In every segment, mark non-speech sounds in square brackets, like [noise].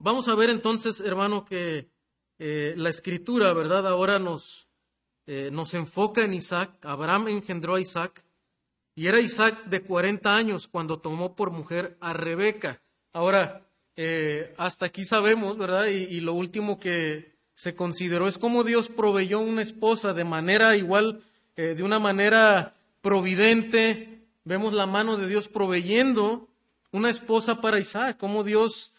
Vamos a ver entonces, hermano, que eh, la escritura, ¿verdad? Ahora nos, eh, nos enfoca en Isaac. Abraham engendró a Isaac y era Isaac de 40 años cuando tomó por mujer a Rebeca. Ahora, eh, hasta aquí sabemos, ¿verdad? Y, lo último que se consideró es cómo Dios proveyó una esposa de manera igual, de una manera providente. Vemos la mano de Dios proveyendo una esposa para Isaac, cómo Dios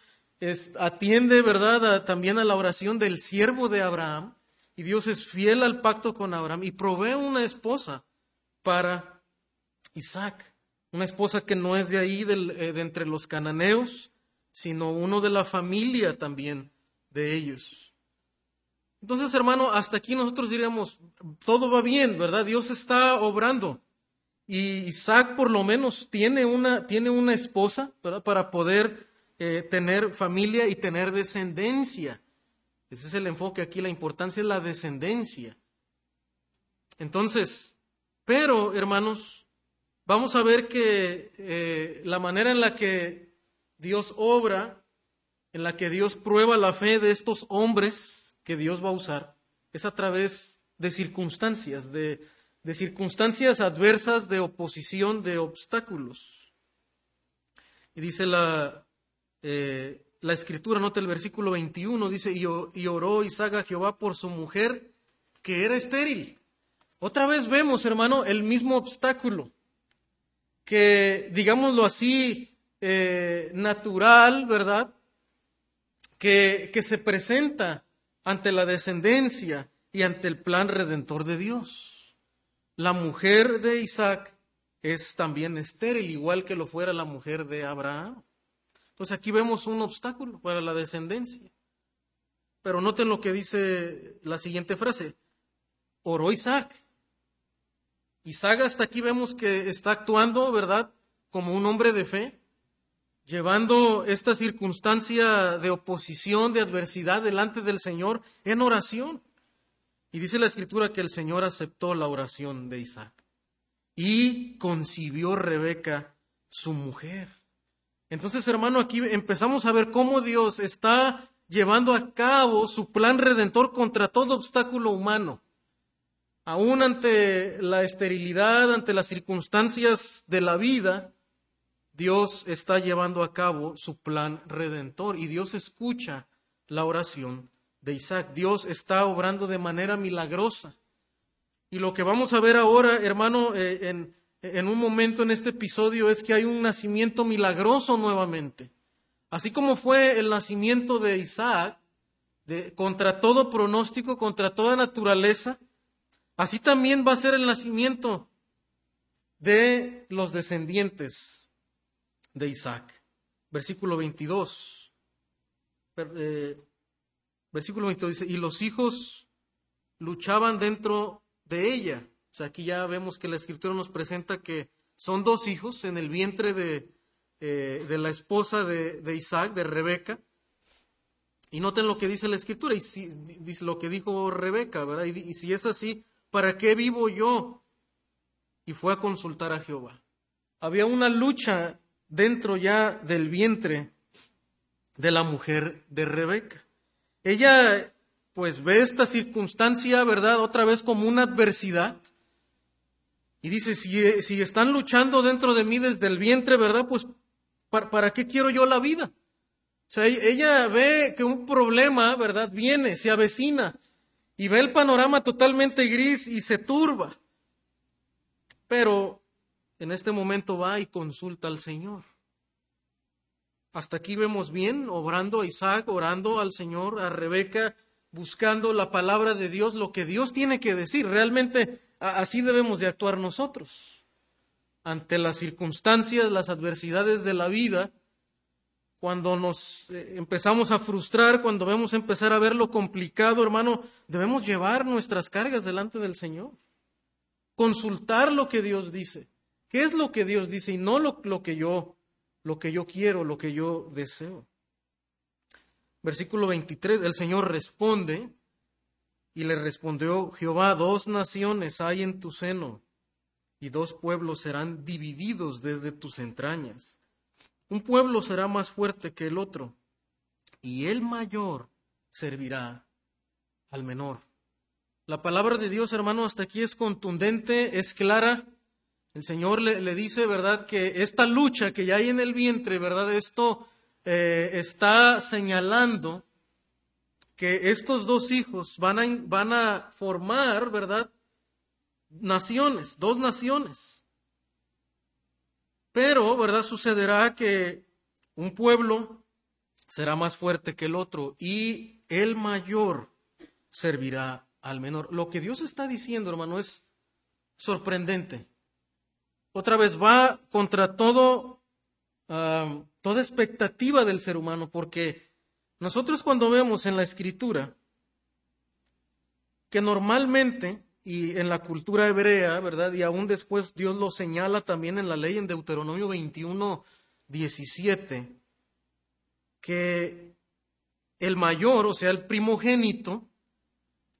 atiende, ¿verdad?, también a la oración del siervo de Abraham, y Dios es fiel al pacto con Abraham y provee una esposa para Isaac, una esposa que no es de ahí, eh, de entre los cananeos, sino uno de la familia también de ellos. Entonces, hermano, hasta aquí nosotros diríamos, todo va bien, ¿verdad? Dios está obrando. Y Isaac por lo menos tiene una, tiene una esposa ¿verdad? para poder eh, tener familia y tener descendencia. Ese es el enfoque aquí, la importancia es la descendencia. Entonces, pero hermanos, vamos a ver que eh, la manera en la que Dios obra, en la que Dios prueba la fe de estos hombres que Dios va a usar, es a través de circunstancias, de, de circunstancias adversas, de oposición, de obstáculos. Y dice la, eh, la escritura, nota el versículo 21, dice, y, oró Isaac a Jehová por su mujer que era estéril. Otra vez vemos, hermano, el mismo obstáculo, que, digámoslo así, eh, natural, ¿verdad? Que se presenta ante la descendencia y ante el plan redentor de Dios. La mujer de Isaac es también estéril, igual que lo fuera la mujer de Abraham. Entonces aquí vemos un obstáculo para la descendencia. Pero noten lo que dice la siguiente frase. Oró Isaac. Isaac hasta aquí vemos que está actuando, ¿verdad? Como un hombre de fe, llevando esta circunstancia de oposición, de adversidad delante del Señor en oración. Y dice la escritura que el Señor aceptó la oración de Isaac y concibió Rebeca, su mujer. Entonces, hermano, aquí empezamos a ver cómo Dios está llevando a cabo su plan redentor contra todo obstáculo humano. Aún ante la esterilidad, ante las circunstancias de la vida, Dios está llevando a cabo su plan redentor y Dios escucha la oración de Isaac. Dios está obrando de manera milagrosa. Y lo que vamos a ver ahora, hermano, eh, en, en un momento en este episodio es que hay un nacimiento milagroso nuevamente. Así como fue el nacimiento de Isaac, contra todo pronóstico, contra toda naturaleza, así también va a ser el nacimiento de los descendientes de Isaac. Versículo 22. Eh, versículo 22 dice, y los hijos luchaban dentro de ella aquí ya vemos que la escritura nos presenta que son dos hijos en el vientre de, eh, de la esposa de, Isaac, de Rebeca. Y noten lo que dice la escritura, y si, dice lo que dijo Rebeca, ¿verdad? Y, y si es así, ¿para qué vivo yo? Y fue a consultar a Jehová. Había una lucha dentro ya del vientre de la mujer de Rebeca. Ella pues ve esta circunstancia, ¿verdad? Otra vez como una adversidad. Y dice, si, si están luchando dentro de mí desde el vientre, ¿verdad? Pues, ¿para, qué quiero yo la vida? O sea, ella ve que un problema, ¿verdad? Viene, se avecina y ve el panorama totalmente gris y se turba. Pero en este momento va y consulta al Señor. Hasta aquí vemos bien, obrando a Isaac, orando al Señor, a Rebeca, buscando la palabra de Dios, lo que Dios tiene que decir. Realmente Así debemos de actuar nosotros. Ante las circunstancias, las adversidades de la vida, cuando nos eh, empezamos a frustrar, cuando vemos empezar a ver lo complicado, hermano, debemos llevar nuestras cargas delante del Señor. Consultar lo que Dios dice. ¿Qué es lo que Dios dice y no lo, lo que yo lo que yo quiero, lo que yo deseo? Versículo 23, el Señor responde, y le respondió Jehová, dos naciones hay en tu seno, y dos pueblos serán divididos desde tus entrañas. Un pueblo será más fuerte que el otro, y el mayor servirá al menor. La palabra de Dios, hermano, hasta aquí es contundente, es clara. El Señor le, dice, ¿verdad?, que esta lucha que ya hay en el vientre, ¿verdad?, esto eh, está señalando que estos dos hijos van a, van a formar, ¿verdad?, naciones, dos naciones. Pero, ¿verdad?, sucederá que un pueblo será más fuerte que el otro y el mayor servirá al menor. Lo que Dios está diciendo, hermano, es sorprendente. Otra vez va contra todo, ah, toda expectativa del ser humano, porque nosotros cuando vemos en la escritura que normalmente, y en la cultura hebrea, ¿verdad? Y aún después Dios lo señala también en la ley en Deuteronomio 21, 17, que el mayor, o sea, el primogénito,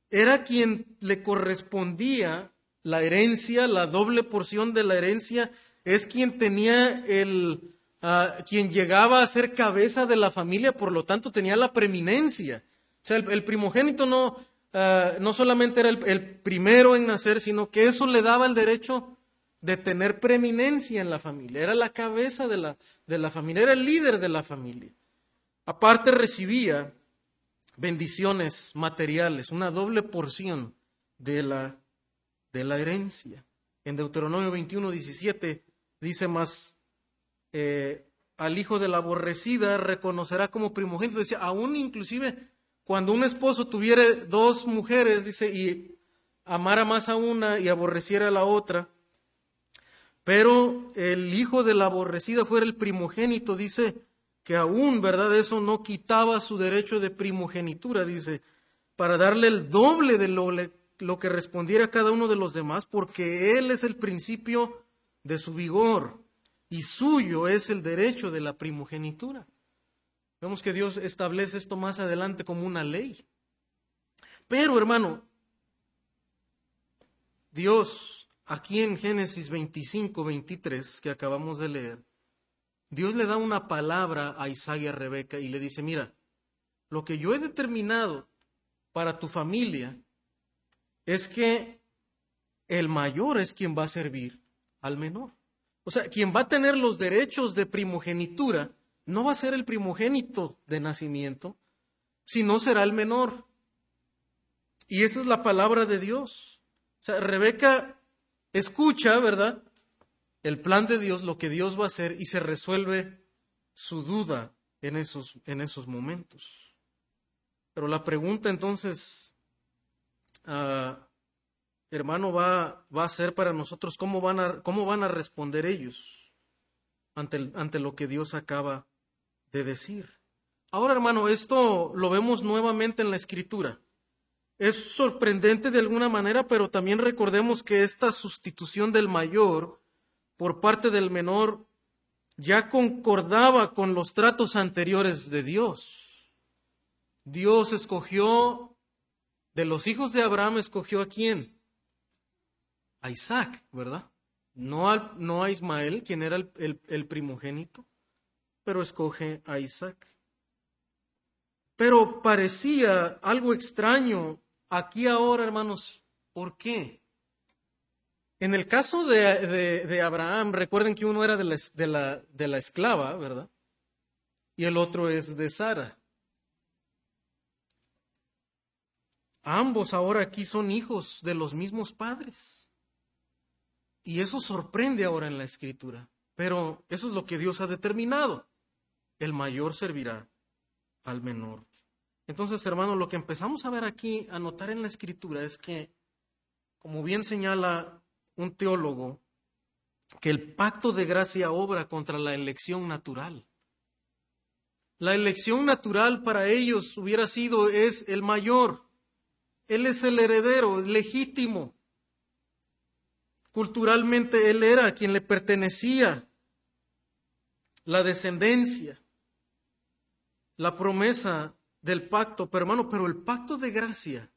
era quien le correspondía la herencia, la doble porción de la herencia, es quien tenía el, ah, quien llegaba a ser cabeza de la familia, por lo tanto tenía la preeminencia. O sea, el, primogénito no, ah, no solamente era el, el, primero en nacer, sino que eso le daba el derecho de tener preeminencia en la familia. Era la cabeza de la, de la familia, era el líder de la familia. Aparte recibía bendiciones materiales, una doble porción de la, de la herencia. En Deuteronomio 21, 17 dice más, eh, al hijo de la aborrecida reconocerá como primogénito. Dice, aún inclusive cuando un esposo tuviera dos mujeres, dice, y amara más a una y aborreciera a la otra, pero el hijo de la aborrecida fuera el primogénito, dice, que aún, ¿verdad? Eso no quitaba su derecho de primogenitura, dice, para darle el doble de lo, lo que respondiera a cada uno de los demás, porque Él es el principio de su vigor y suyo es el derecho de la primogenitura. Vemos que Dios establece esto más adelante como una ley. Pero, hermano, Dios, aquí en Génesis 25, 23, que acabamos de leer, Dios le da una palabra a Isaac y a Rebeca y le dice, mira, lo que yo he determinado para tu familia es que el mayor es quien va a servir al menor. O sea, quien va a tener los derechos de primogenitura no va a ser el primogénito de nacimiento, sino será el menor. Y esa es la palabra de Dios. O sea, Rebeca escucha, ¿verdad? el plan de Dios, lo que Dios va a hacer y se resuelve su duda en esos, en esos momentos. Pero la pregunta entonces, ah, hermano, va, va, a ser para nosotros cómo van a, cómo van a responder ellos ante, ante lo que Dios acaba de decir. Ahora, hermano, esto lo vemos nuevamente en la escritura. Es sorprendente de alguna manera, pero también recordemos que esta sustitución del mayor por parte del menor ya concordaba con los tratos anteriores de Dios. Dios escogió, de los hijos de Abraham, escogió a quién? A Isaac, ¿verdad? No, no a Ismael, quien era el, el primogénito, pero escoge a Isaac. Pero parecía algo extraño aquí ahora, hermanos. ¿Por qué? En el caso de, Abraham, recuerden que uno era de la, de, la, de la esclava, ¿verdad? Y el otro es de Sara. Ambos ahora aquí son hijos de los mismos padres. Y eso sorprende ahora en la escritura. Pero eso es lo que Dios ha determinado. El mayor servirá al menor. Entonces, hermanos, lo que empezamos a ver aquí, a notar en la escritura, es que, como bien señala un teólogo que el pacto de gracia obra contra la elección natural. La elección natural para ellos hubiera sido es el mayor. Él es el heredero legítimo. Culturalmente él era quien le pertenecía la descendencia, la promesa del pacto. Pero hermano, pero el pacto de gracia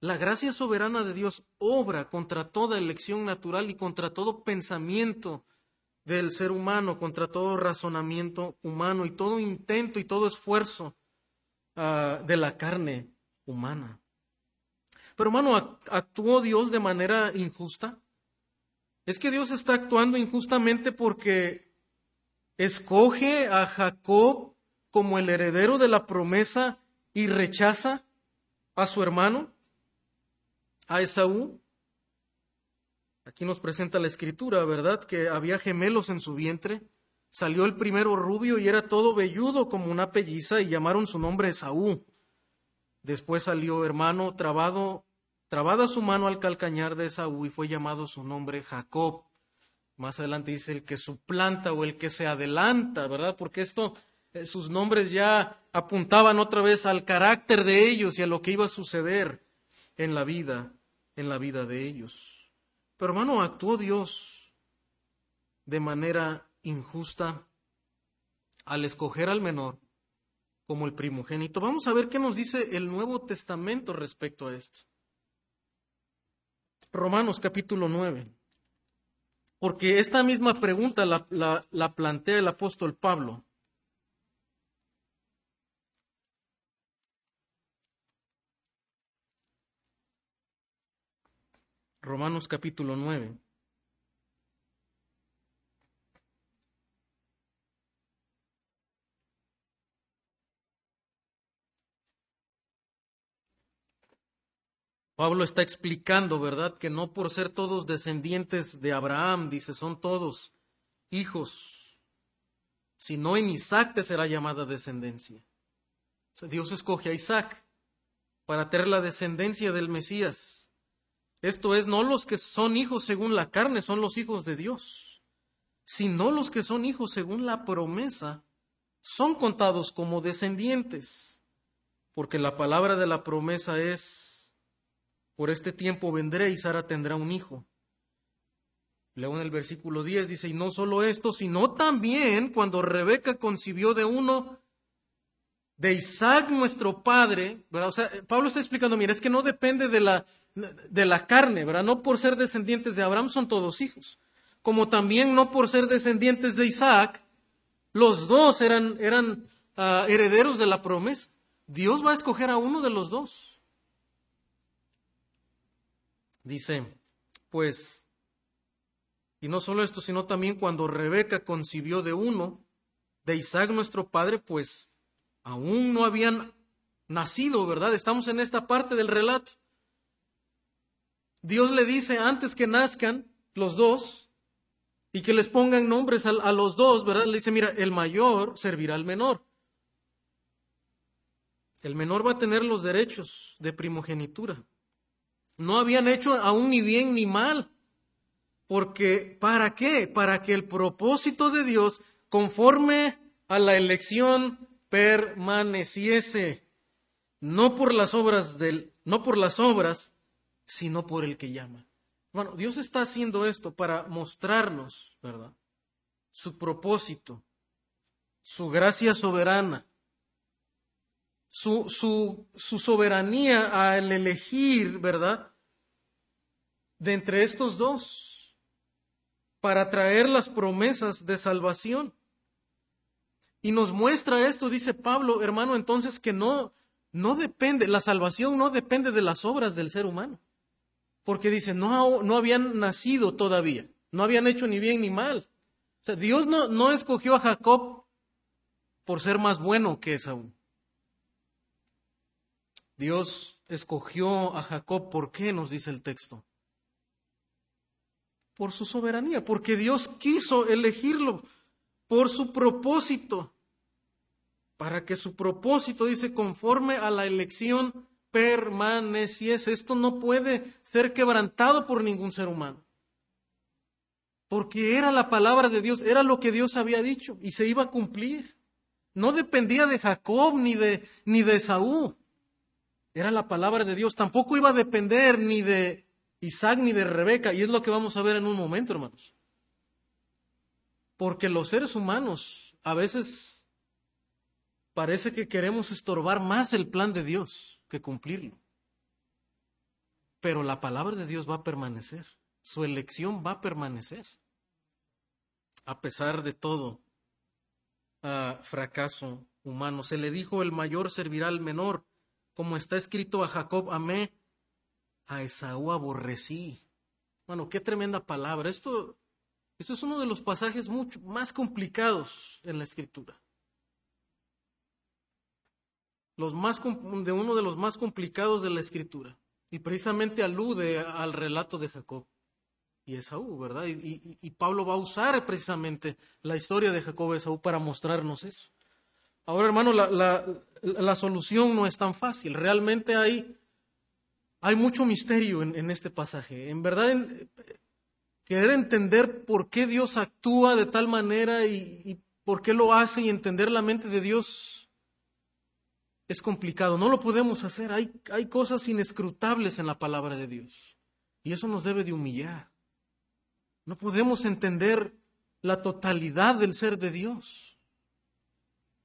la gracia soberana de Dios obra contra toda elección natural y contra todo pensamiento del ser humano, contra todo razonamiento humano y todo intento y todo esfuerzo ah, de la carne humana. Pero hermano, ¿actuó Dios de manera injusta? Es que Dios está actuando injustamente porque escoge a Jacob como el heredero de la promesa y rechaza a su hermano, a Esaú. Aquí nos presenta la escritura, ¿verdad? Que había gemelos en su vientre. Salió el primero rubio y era todo velludo como una pelliza y llamaron su nombre Esaú. Después salió hermano trabado, trabada su mano al calcañar de Esaú y fue llamado su nombre Jacob. Más adelante dice el que suplanta o el que se adelanta, ¿verdad? Porque esto, eh, sus nombres ya apuntaban otra vez al carácter de ellos y a lo que iba a suceder en la vida, en la vida de ellos. Pero hermano, actuó Dios de manera injusta al escoger al menor como el primogénito. Vamos a ver qué nos dice el Nuevo Testamento respecto a esto. Romanos capítulo 9. Porque esta misma pregunta la, la plantea el apóstol Pablo. Romanos capítulo 9. Pablo está explicando, ¿verdad? Que no por ser todos descendientes de Abraham, dice, son todos hijos, sino en Isaac te será llamada descendencia. Dios escoge a Isaac para tener la descendencia del Mesías. Esto es, no los que son hijos según la carne son los hijos de Dios, sino los que son hijos según la promesa son contados como descendientes, porque la palabra de la promesa es por este tiempo vendré y Sara tendrá un hijo. Leo en el versículo 10, dice, y no solo esto, sino también cuando Rebeca concibió de uno, de Isaac nuestro padre. O sea, Pablo está explicando, mira, es que no depende de la, de la carne, ¿verdad? No por ser descendientes de Abraham son todos hijos, como también no por ser descendientes de Isaac, los dos eran, eran ah, herederos de la promesa. Dios va a escoger a uno de los dos. Dice, pues, y no solo esto, sino también cuando Rebeca concibió de uno, de Isaac nuestro padre, pues aún no habían nacido, ¿verdad? Estamos en esta parte del relato. Dios le dice antes que nazcan los dos y que les pongan nombres a, los dos, ¿verdad? Le dice, mira, el mayor servirá al menor. El menor va a tener los derechos de primogenitura. No habían hecho aún ni bien ni mal. Porque, ¿para qué? Para que el propósito de Dios, conforme a la elección, permaneciese. No por las obras del, no por las obras, sino por el que llama. Bueno, Dios está haciendo esto para mostrarnos, ¿verdad? Su propósito, su gracia soberana, su, su, su soberanía al elegir, ¿verdad? De entre estos dos para traer las promesas de salvación. Y nos muestra esto, dice Pablo, hermano, entonces que no, no depende, la salvación no depende de las obras del ser humano. Porque dice, no, no habían nacido todavía, no habían hecho ni bien ni mal. O sea, Dios no, no escogió a Jacob por ser más bueno que Esaú. Dios escogió a Jacob, ¿por qué? Nos dice el texto por su soberanía, porque Dios quiso elegirlo por su propósito, para que su propósito, dice, conforme a la elección permaneciese. Esto no puede ser quebrantado por ningún ser humano, porque era la palabra de Dios, era lo que Dios había dicho y se iba a cumplir. No dependía de Jacob ni de, ni de Saúl. Era la palabra de Dios. Tampoco iba a depender ni de Isaac ni de Rebeca, y es lo que vamos a ver en un momento, hermanos. Porque los seres humanos a veces parece que queremos estorbar más el plan de Dios que cumplirlo. Pero la palabra de Dios va a permanecer, su elección va a permanecer, a pesar de todo ah, fracaso humano. Se le dijo, el mayor servirá al menor. Como está escrito a Jacob, amé, a Esaú aborrecí. Bueno, qué tremenda palabra. Esto, esto es uno de los pasajes mucho más complicados en la escritura. Los más, de uno de los más complicados de la escritura. Y precisamente alude al relato de Jacob y Esaú, ¿verdad? Y, Pablo va a usar precisamente la historia de Jacob y Esaú para mostrarnos eso. Ahora, hermano, la, solución no es tan fácil. Realmente hay, hay mucho misterio en, este pasaje. En verdad, querer entender por qué Dios actúa de tal manera y, por qué lo hace y entender la mente de Dios es complicado. No lo podemos hacer. Hay, hay cosas inescrutables en la palabra de Dios. Y eso nos debe de humillar. No podemos entender la totalidad del ser de Dios.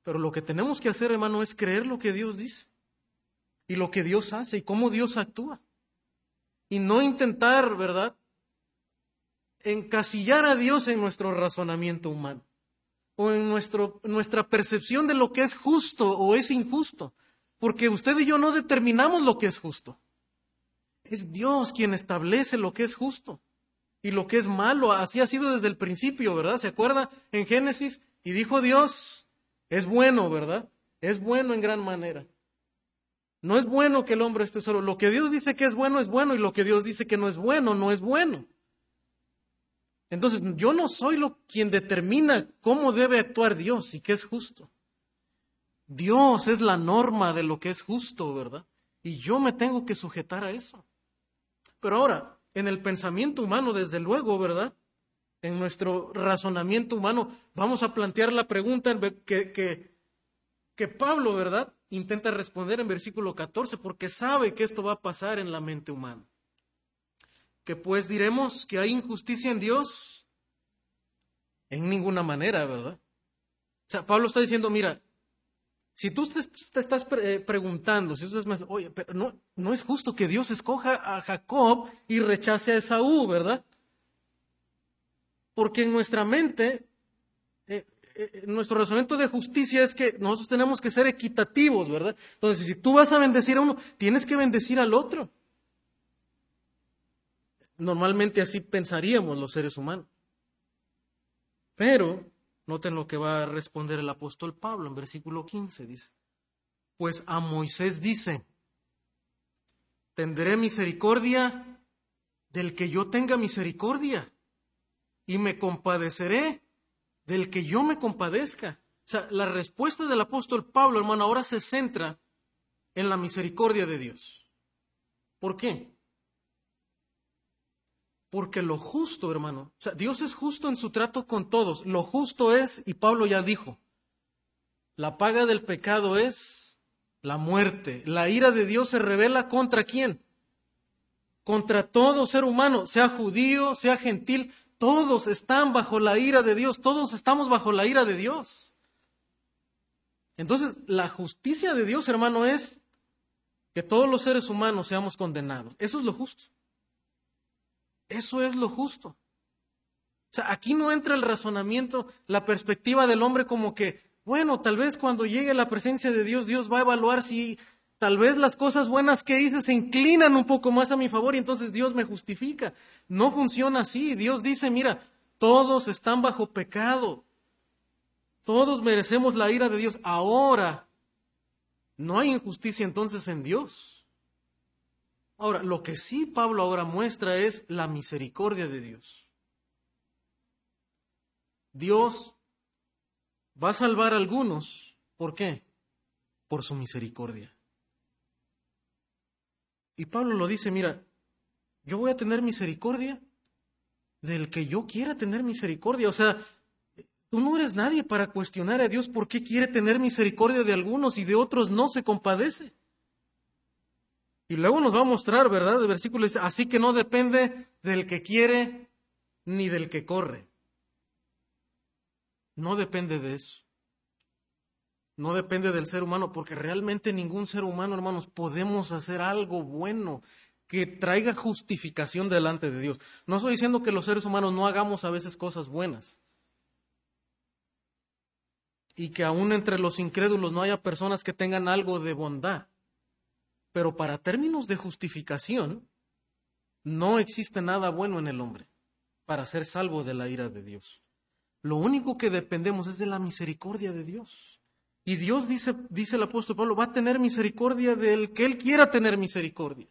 Pero lo que tenemos que hacer, hermano, es creer lo que Dios dice y lo que Dios hace y cómo Dios actúa. Y no intentar, ¿verdad? Encasillar a Dios en nuestro razonamiento humano o en nuestro, nuestra percepción de lo que es justo o es injusto. Porque usted y yo no determinamos lo que es justo. Es Dios quien establece lo que es justo y lo que es malo. Así ha sido desde el principio, ¿verdad? ¿Se acuerda en Génesis? Y dijo Dios, es bueno, ¿verdad? Es bueno en gran manera. No es bueno que el hombre esté solo. Lo que Dios dice que es bueno es bueno y lo que Dios dice que no es bueno no es bueno. Entonces, yo no soy lo, quien determina cómo debe actuar Dios y qué es justo. Dios es la norma de lo que es justo, ¿verdad? Y yo me tengo que sujetar a eso. Pero ahora, en el pensamiento humano, desde luego, ¿verdad? En nuestro razonamiento humano, vamos a plantear la pregunta que, que, que Pablo, ¿verdad? Intenta responder en versículo 14, porque sabe que esto va a pasar en la mente humana que pues diremos que hay injusticia en Dios? En ninguna manera, ¿verdad? O sea, Pablo está diciendo, mira, si tú te, estás eh, preguntando, si tú estás oye, pero no, no es justo que Dios escoja a Jacob y rechace a Esaú, ¿verdad? Porque en nuestra mente, nuestro razonamiento de justicia es que nosotros tenemos que ser equitativos, ¿verdad? Entonces, si tú vas a bendecir a uno, tienes que bendecir al otro. Normalmente así pensaríamos los seres humanos. Pero, noten lo que va a responder el apóstol Pablo en versículo 15, dice, pues a Moisés dice, tendré misericordia del que yo tenga misericordia y me compadeceré del que yo me compadezca. O sea, la respuesta del apóstol Pablo, hermano, ahora se centra en la misericordia de Dios. ¿Por qué? Porque lo justo, hermano, o sea, Dios es justo en su trato con todos. Lo justo es, y Pablo ya dijo, la paga del pecado es la muerte. La ira de Dios se revela contra quién? Contra todo ser humano, sea judío, sea gentil, todos están bajo la ira de Dios, todos estamos bajo la ira de Dios. Entonces, la justicia de Dios, hermano, es que todos los seres humanos seamos condenados. Eso es lo justo. Eso es lo justo. O sea, aquí no entra el razonamiento, la perspectiva del hombre como que, bueno, tal vez cuando llegue la presencia de Dios, Dios va a evaluar si tal vez las cosas buenas que hice se inclinan un poco más a mi favor y entonces Dios me justifica. No funciona así. Dios dice, mira, todos están bajo pecado. Todos merecemos la ira de Dios. Ahora, no hay injusticia entonces en Dios. Ahora, lo que sí Pablo ahora muestra es la misericordia de Dios. Dios va a salvar a algunos. ¿Por qué? Por su misericordia. Y Pablo lo dice, mira, yo voy a tener misericordia del que yo quiera tener misericordia. O sea, tú no eres nadie para cuestionar a Dios por qué quiere tener misericordia de algunos y de otros no se compadece. Y luego nos va a mostrar, ¿verdad? El versículo dice, así que no depende del que quiere ni del que corre. No depende de eso. No depende del ser humano, porque realmente ningún ser humano, hermanos, podemos hacer algo bueno que traiga justificación delante de Dios. No estoy diciendo que los seres humanos no hagamos a veces cosas buenas. y que aún entre los incrédulos no haya personas que tengan algo de bondad. Pero para términos de justificación, no existe nada bueno en el hombre para ser salvo de la ira de Dios. Lo único que dependemos es de la misericordia de Dios. Y Dios dice, dice el apóstol Pablo, va a tener misericordia del que Él quiera tener misericordia.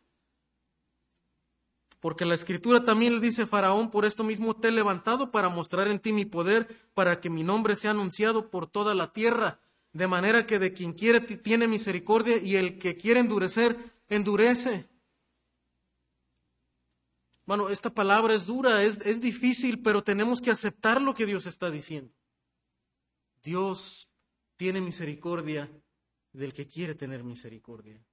Porque la escritura también le dice, Faraón, por esto mismo te he levantado para mostrar en ti mi poder, para que mi nombre sea anunciado por toda la tierra. De manera que de quien quiere tiene misericordia y el que quiere endurecer, endurece. Bueno, esta palabra es dura, es, es difícil, pero tenemos que aceptar lo que Dios está diciendo. Dios tiene misericordia del que quiere tener misericordia.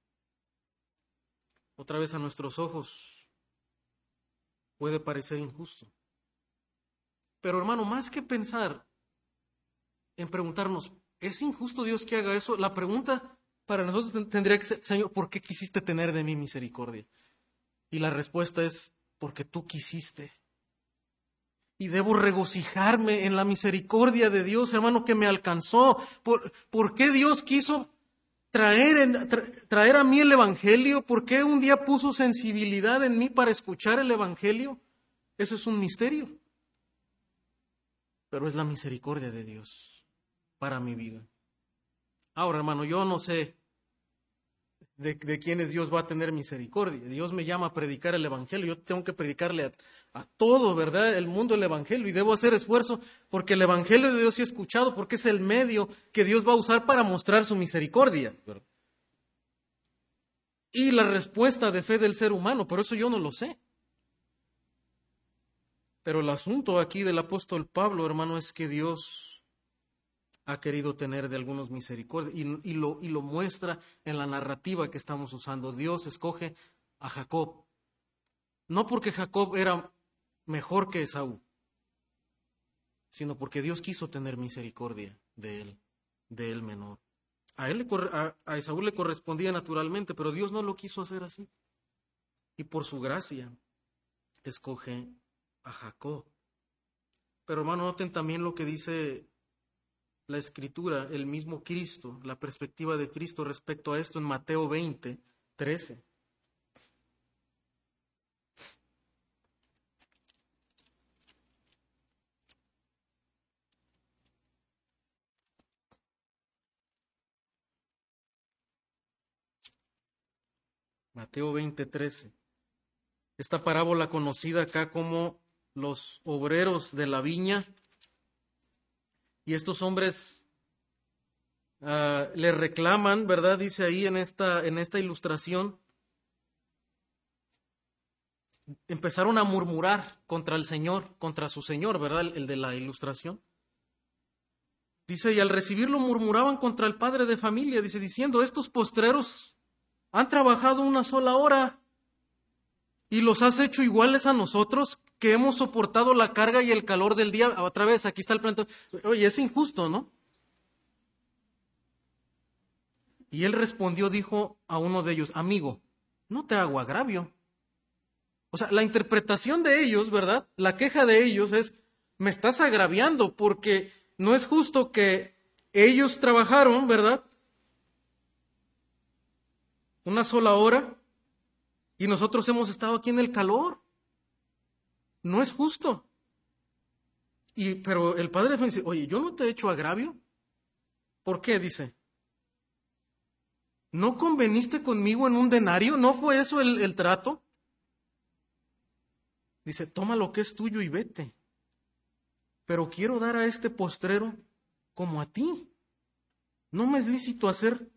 Otra vez a nuestros ojos puede parecer injusto. Pero hermano, más que pensar en preguntarnos, ¿es injusto Dios que haga eso? La pregunta para nosotros tendría que ser, Señor, ¿por qué quisiste tener de mí misericordia? Y la respuesta es, porque tú quisiste. Y debo regocijarme en la misericordia de Dios, hermano, que me alcanzó. ¿Por, ¿por qué Dios quiso traer, traer a mí el Evangelio? ¿Por qué un día puso sensibilidad en mí para escuchar el Evangelio? Eso es un misterio. Pero es la misericordia de Dios para mi vida. Ahora, hermano, yo no sé de, de quiénes Dios va a tener misericordia. Dios me llama a predicar el Evangelio. Yo tengo que predicarle a, a, todo, ¿verdad? El mundo el Evangelio. Y debo hacer esfuerzo porque el Evangelio de Dios sí he escuchado, porque es el medio que Dios va a usar para mostrar su misericordia. Y la respuesta de fe del ser humano, por eso yo no lo sé. Pero el asunto aquí del apóstol Pablo, hermano, es que Dios ha querido tener de algunos misericordia y, lo, y lo muestra en la narrativa que estamos usando. Dios escoge a Jacob, no porque Jacob era mejor que Esaú, sino porque Dios quiso tener misericordia de él, de él menor. A, él a, a Esaú le correspondía naturalmente, pero Dios no lo quiso hacer así. Y por su gracia escoge a Jacob. Pero hermano, noten también lo que dice la escritura, el mismo Cristo, la perspectiva de Cristo respecto a esto en Mateo 20, 13. Mateo 20, 13. Esta parábola conocida acá como los obreros de la viña y estos hombres uh, le reclaman, ¿verdad? Dice ahí en esta, en esta ilustración, empezaron a murmurar contra el Señor, contra su Señor, ¿verdad? El de la ilustración. Dice, y al recibirlo murmuraban contra el padre de familia, dice, diciendo, estos postreros han trabajado una sola hora y los has hecho iguales a nosotros que hemos soportado la carga y el calor del día. Otra vez, aquí está el planto. Oye, es injusto, ¿no? Y él respondió, dijo a uno de ellos, amigo, no te hago agravio. O sea, la interpretación de ellos, ¿verdad? La queja de ellos es, me estás agraviando porque no es justo que ellos trabajaron, ¿verdad? Una sola hora y nosotros hemos estado aquí en el calor. No es justo. Y, pero el padre dice, oye, yo no te he hecho agravio. ¿Por qué? Dice, ¿no conveniste conmigo en un denario? ¿No fue eso el, el trato? Dice, toma lo que es tuyo y vete. Pero quiero dar a este postrero como a ti. No me es lícito hacer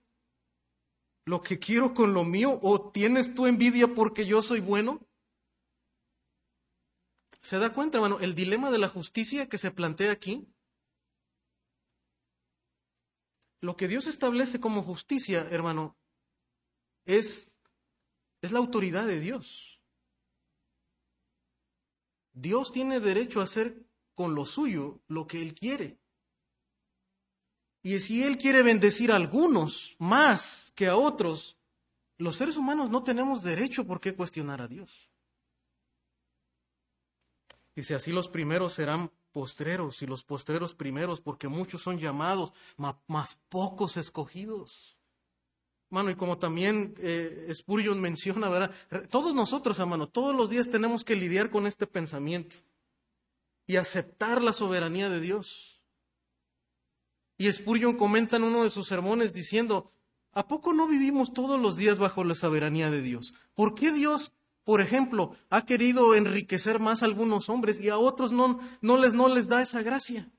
lo que quiero con lo mío o tienes tu envidia porque yo soy bueno. ¿Se da cuenta, hermano? El dilema de la justicia que se plantea aquí. Lo que Dios establece como justicia, hermano, es, es la autoridad de Dios. Dios tiene derecho a hacer con lo suyo lo que Él quiere. Y si Él quiere bendecir a algunos más que a otros, los seres humanos no tenemos derecho por qué cuestionar a Dios. Dice, así los primeros serán postreros y los postreros primeros, porque muchos son llamados, más pocos escogidos. Mano, y como también eh, Spurgeon menciona, ¿verdad? Todos nosotros, hermano, todos los días tenemos que lidiar con este pensamiento y aceptar la soberanía de Dios. Y Spurgeon comenta en uno de sus sermones diciendo, ¿a poco no vivimos todos los días bajo la soberanía de Dios? ¿Por qué Dios, por ejemplo, ha querido enriquecer más a algunos hombres y a otros no, les, no les da esa gracia?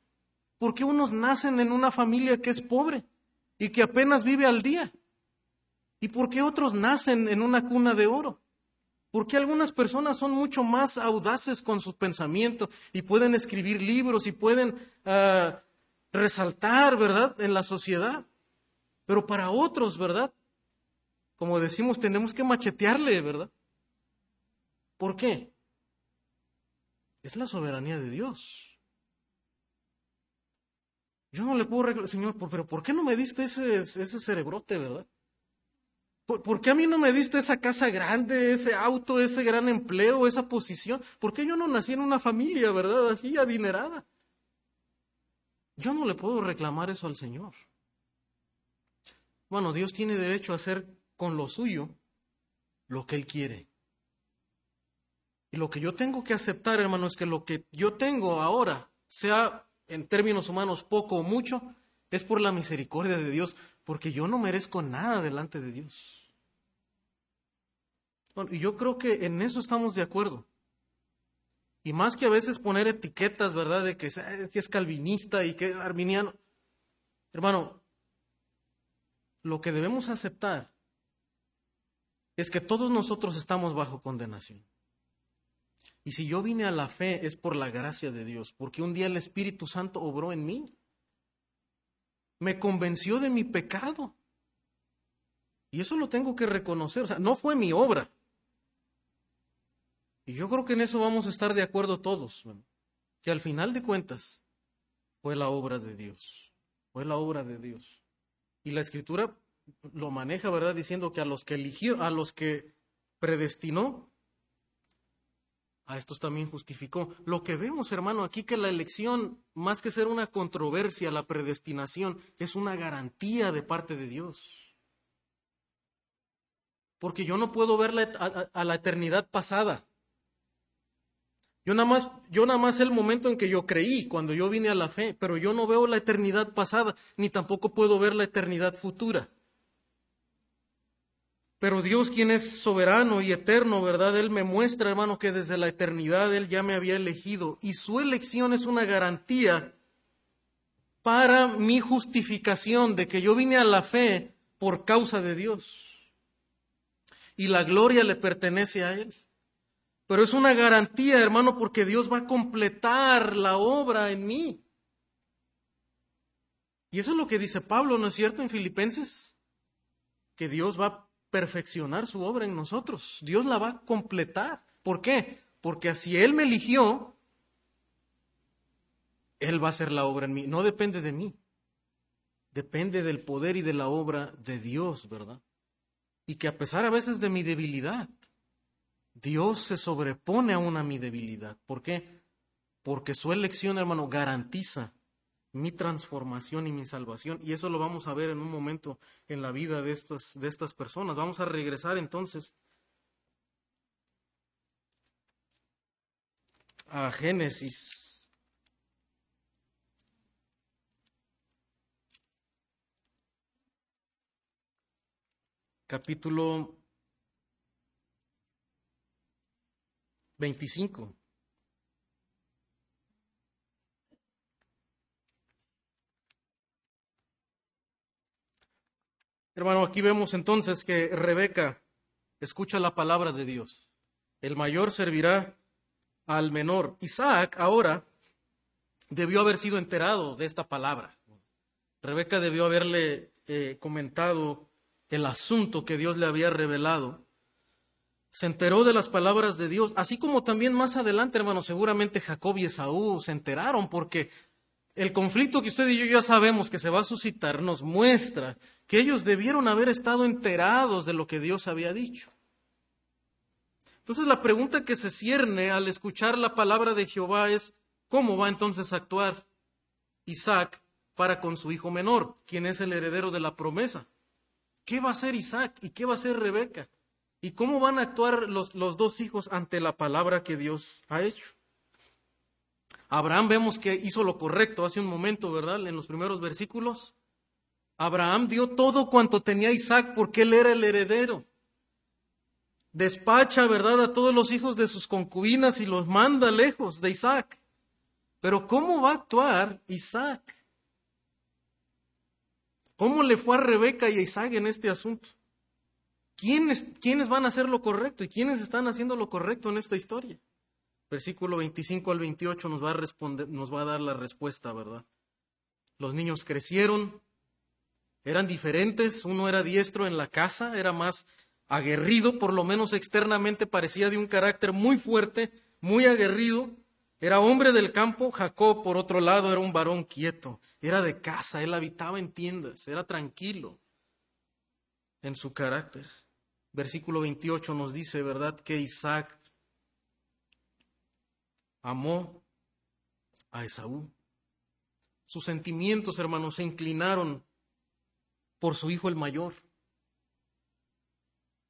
¿Por qué unos nacen en una familia que es pobre y que apenas vive al día? ¿Y por qué otros nacen en una cuna de oro? ¿Por qué algunas personas son mucho más audaces con sus pensamientos y pueden escribir libros y pueden ah, resaltar, ¿verdad?, en la sociedad. Pero para otros, ¿verdad? Como decimos, tenemos que machetearle, ¿verdad? ¿Por qué? Es la soberanía de Dios. Yo no le puedo reclamar, Señor, pero ¿por qué no me diste ese, ese cerebrote, verdad? ¿Por, qué a mí no me diste esa casa grande, ese auto, ese gran empleo, esa posición? ¿Por qué yo no nací en una familia, verdad, así adinerada? Yo no le puedo reclamar eso al Señor. Bueno, Dios tiene derecho a hacer con lo suyo lo que Él quiere. Y lo que yo tengo que aceptar, hermano, es que lo que yo tengo ahora, sea en términos humanos poco o mucho, es por la misericordia de Dios, porque yo no merezco nada delante de Dios. Bueno, y yo creo que en eso estamos de acuerdo. Y más que a veces poner etiquetas, ¿verdad? De que, es calvinista y que es arminiano. Hermano, lo que debemos aceptar es que todos nosotros estamos bajo condenación. Y si yo vine a la fe es por la gracia de Dios, porque un día el Espíritu Santo obró en mí. Me convenció de mi pecado. Y eso lo tengo que reconocer. O sea, no fue mi obra. Y yo creo que en eso vamos a estar de acuerdo todos, que al final de cuentas fue la obra de Dios, fue la obra de Dios. Y la escritura lo maneja, ¿verdad? Diciendo que a los que eligió, a los que predestinó, a estos también justificó. Lo que vemos, hermano, aquí que la elección, más que ser una controversia, la predestinación, es una garantía de parte de Dios. Porque yo no puedo ver a la eternidad pasada. Yo nada más, yo nada más el momento en que yo creí, cuando yo vine a la fe, pero yo no veo la eternidad pasada, ni tampoco puedo ver la eternidad futura. Pero Dios, quien es soberano y eterno, ¿verdad? Él me muestra, hermano, que desde la eternidad Él ya me había elegido y su elección es una garantía para mi justificación de que yo vine a la fe por causa de Dios. Y la gloria le pertenece a Él. Pero es una garantía, hermano, porque Dios va a completar la obra en mí. Y eso es lo que dice Pablo, ¿no es cierto? En Filipenses, que Dios va a perfeccionar su obra en nosotros. Dios la va a completar. ¿Por qué? Porque así Él me eligió, Él va a hacer la obra en mí. No depende de mí. Depende del poder y de la obra de Dios, ¿verdad? Y que a pesar a veces de mi debilidad, Dios se sobrepone aún a mi debilidad. ¿Por qué? Porque su elección, hermano, garantiza mi transformación y mi salvación. Y eso lo vamos a ver en un momento en la vida de estas, de estas personas. Vamos a regresar entonces a Génesis. Capítulo 25. Hermano, aquí vemos entonces que Rebeca escucha la palabra de Dios. El mayor servirá al menor. Isaac ahora debió haber sido enterado de esta palabra. Rebeca debió haberle eh, comentado el asunto que Dios le había revelado se enteró de las palabras de Dios, así como también más adelante, hermano, seguramente Jacob y Esaú se enteraron, porque el conflicto que usted y yo ya sabemos que se va a suscitar nos muestra que ellos debieron haber estado enterados de lo que Dios había dicho. Entonces la pregunta que se cierne al escuchar la palabra de Jehová es, ¿Cómo va entonces a actuar Isaac para con su hijo menor, quien es el heredero de la promesa? ¿Qué va a hacer Isaac y qué va a hacer Rebeca? ¿Y cómo van a actuar los, los dos hijos ante la palabra que Dios ha hecho? Abraham vemos que hizo lo correcto hace un momento, ¿verdad? En los primeros versículos. Abraham dio todo cuanto tenía Isaac porque él era el heredero. Despacha, ¿verdad?, a todos los hijos de sus concubinas y los manda lejos de Isaac. Pero ¿cómo va a actuar Isaac? ¿Cómo le fue a Rebeca y a Isaac en este asunto? ¿Quiénes, ¿Quiénes van a hacer lo correcto y quiénes están haciendo lo correcto en esta historia? Versículo 25 al 28 nos va a, responder, nos va a dar la respuesta, ¿verdad? Los niños crecieron, eran diferentes, uno era diestro en la casa, era más aguerrido, por lo menos externamente parecía de un carácter muy fuerte, muy aguerrido, era hombre del campo, Jacob, por otro lado, era un varón quieto, era de casa, él habitaba en tiendas, era tranquilo en su carácter. Versículo 28 nos dice, ¿verdad?, que Isaac amó a Esaú. Sus sentimientos, hermanos, se inclinaron por su hijo el mayor.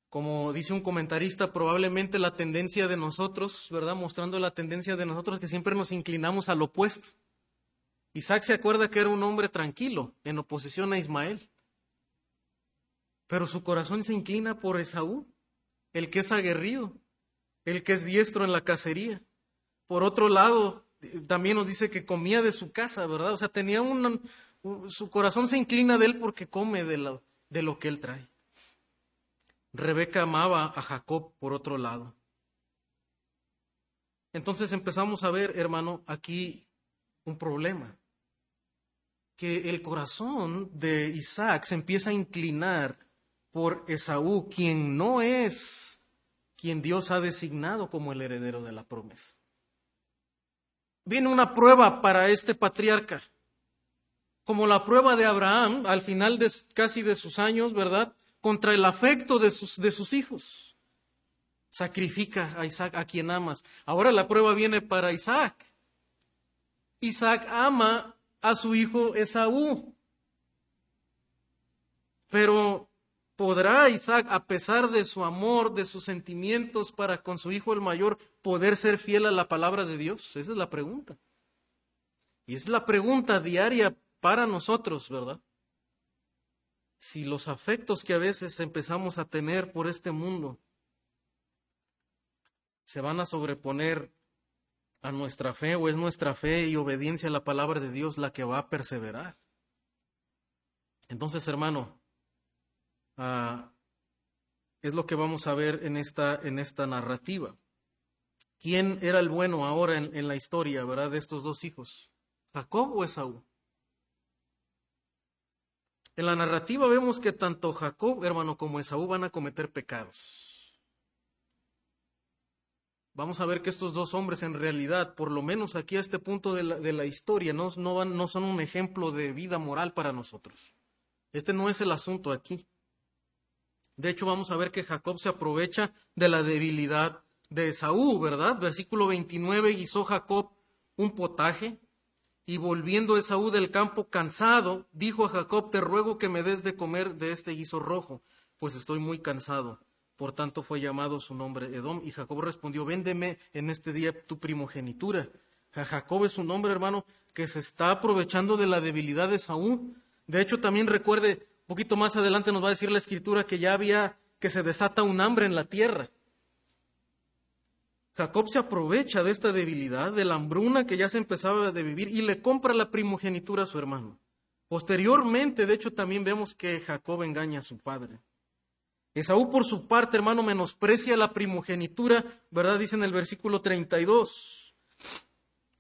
Como dice un comentarista, probablemente la tendencia de nosotros, ¿verdad? Mostrando la tendencia de nosotros que siempre nos inclinamos al opuesto. Isaac se acuerda que era un hombre tranquilo en oposición a Ismael. Pero su corazón se inclina por Esaú, el que es aguerrido, el que es diestro en la cacería. Por otro lado, también nos dice que comía de su casa, ¿verdad? O sea, tenía un, su corazón se inclina de él porque come de lo, de lo que él trae. Rebeca amaba a Jacob por otro lado. Entonces empezamos a ver, hermano, aquí un problema. Que el corazón de Isaac se empieza a inclinar por Esaú, quien no es quien Dios ha designado como el heredero de la promesa. Viene una prueba para este patriarca, como la prueba de Abraham al final de casi de sus años, ¿verdad? contra el afecto de sus, de sus hijos. Sacrifica a Isaac, a quien amas. Ahora la prueba viene para Isaac. Isaac ama a su hijo Esaú. Pero ¿podrá Isaac, a pesar de su amor, de sus sentimientos para con su hijo el mayor, poder ser fiel a la palabra de Dios? Esa es la pregunta. Y es la pregunta diaria para nosotros, ¿verdad? si los afectos que a veces empezamos a tener por este mundo se van a sobreponer a nuestra fe o es nuestra fe y obediencia a la palabra de Dios la que va a perseverar. Entonces, hermano, ah, es lo que vamos a ver en esta, en esta narrativa. ¿Quién era el bueno ahora en, la historia, verdad, de estos dos hijos? ¿Jacob o Esaú? En la narrativa vemos que tanto Jacob, hermano, como Esaú van a cometer pecados. Vamos a ver que estos dos hombres en realidad, por lo menos aquí a este punto de la, historia, no, no, no son un ejemplo de vida moral para nosotros. Este no es el asunto aquí. De hecho, vamos a ver que Jacob se aprovecha de la debilidad de Esaú, ¿verdad? Versículo 29, hizo Jacob un potaje y volviendo Esaú del campo cansado, dijo a Jacob, te ruego que me des de comer de este guiso rojo, pues estoy muy cansado. Por tanto fue llamado su nombre Edom. Y Jacob respondió, véndeme en este día tu primogenitura. Jacob es un hombre, hermano, que se está aprovechando de la debilidad de Esaú. De hecho, también recuerde, un poquito más adelante nos va a decir la escritura que ya había, que se desata un hambre en la tierra. Jacob se aprovecha de esta debilidad, de la hambruna que ya se empezaba a vivir y le compra la primogenitura a su hermano. Posteriormente, de hecho, también vemos que Jacob engaña a su padre. Esaú, por su parte, hermano, menosprecia la primogenitura, ¿verdad? Dice en el versículo 32.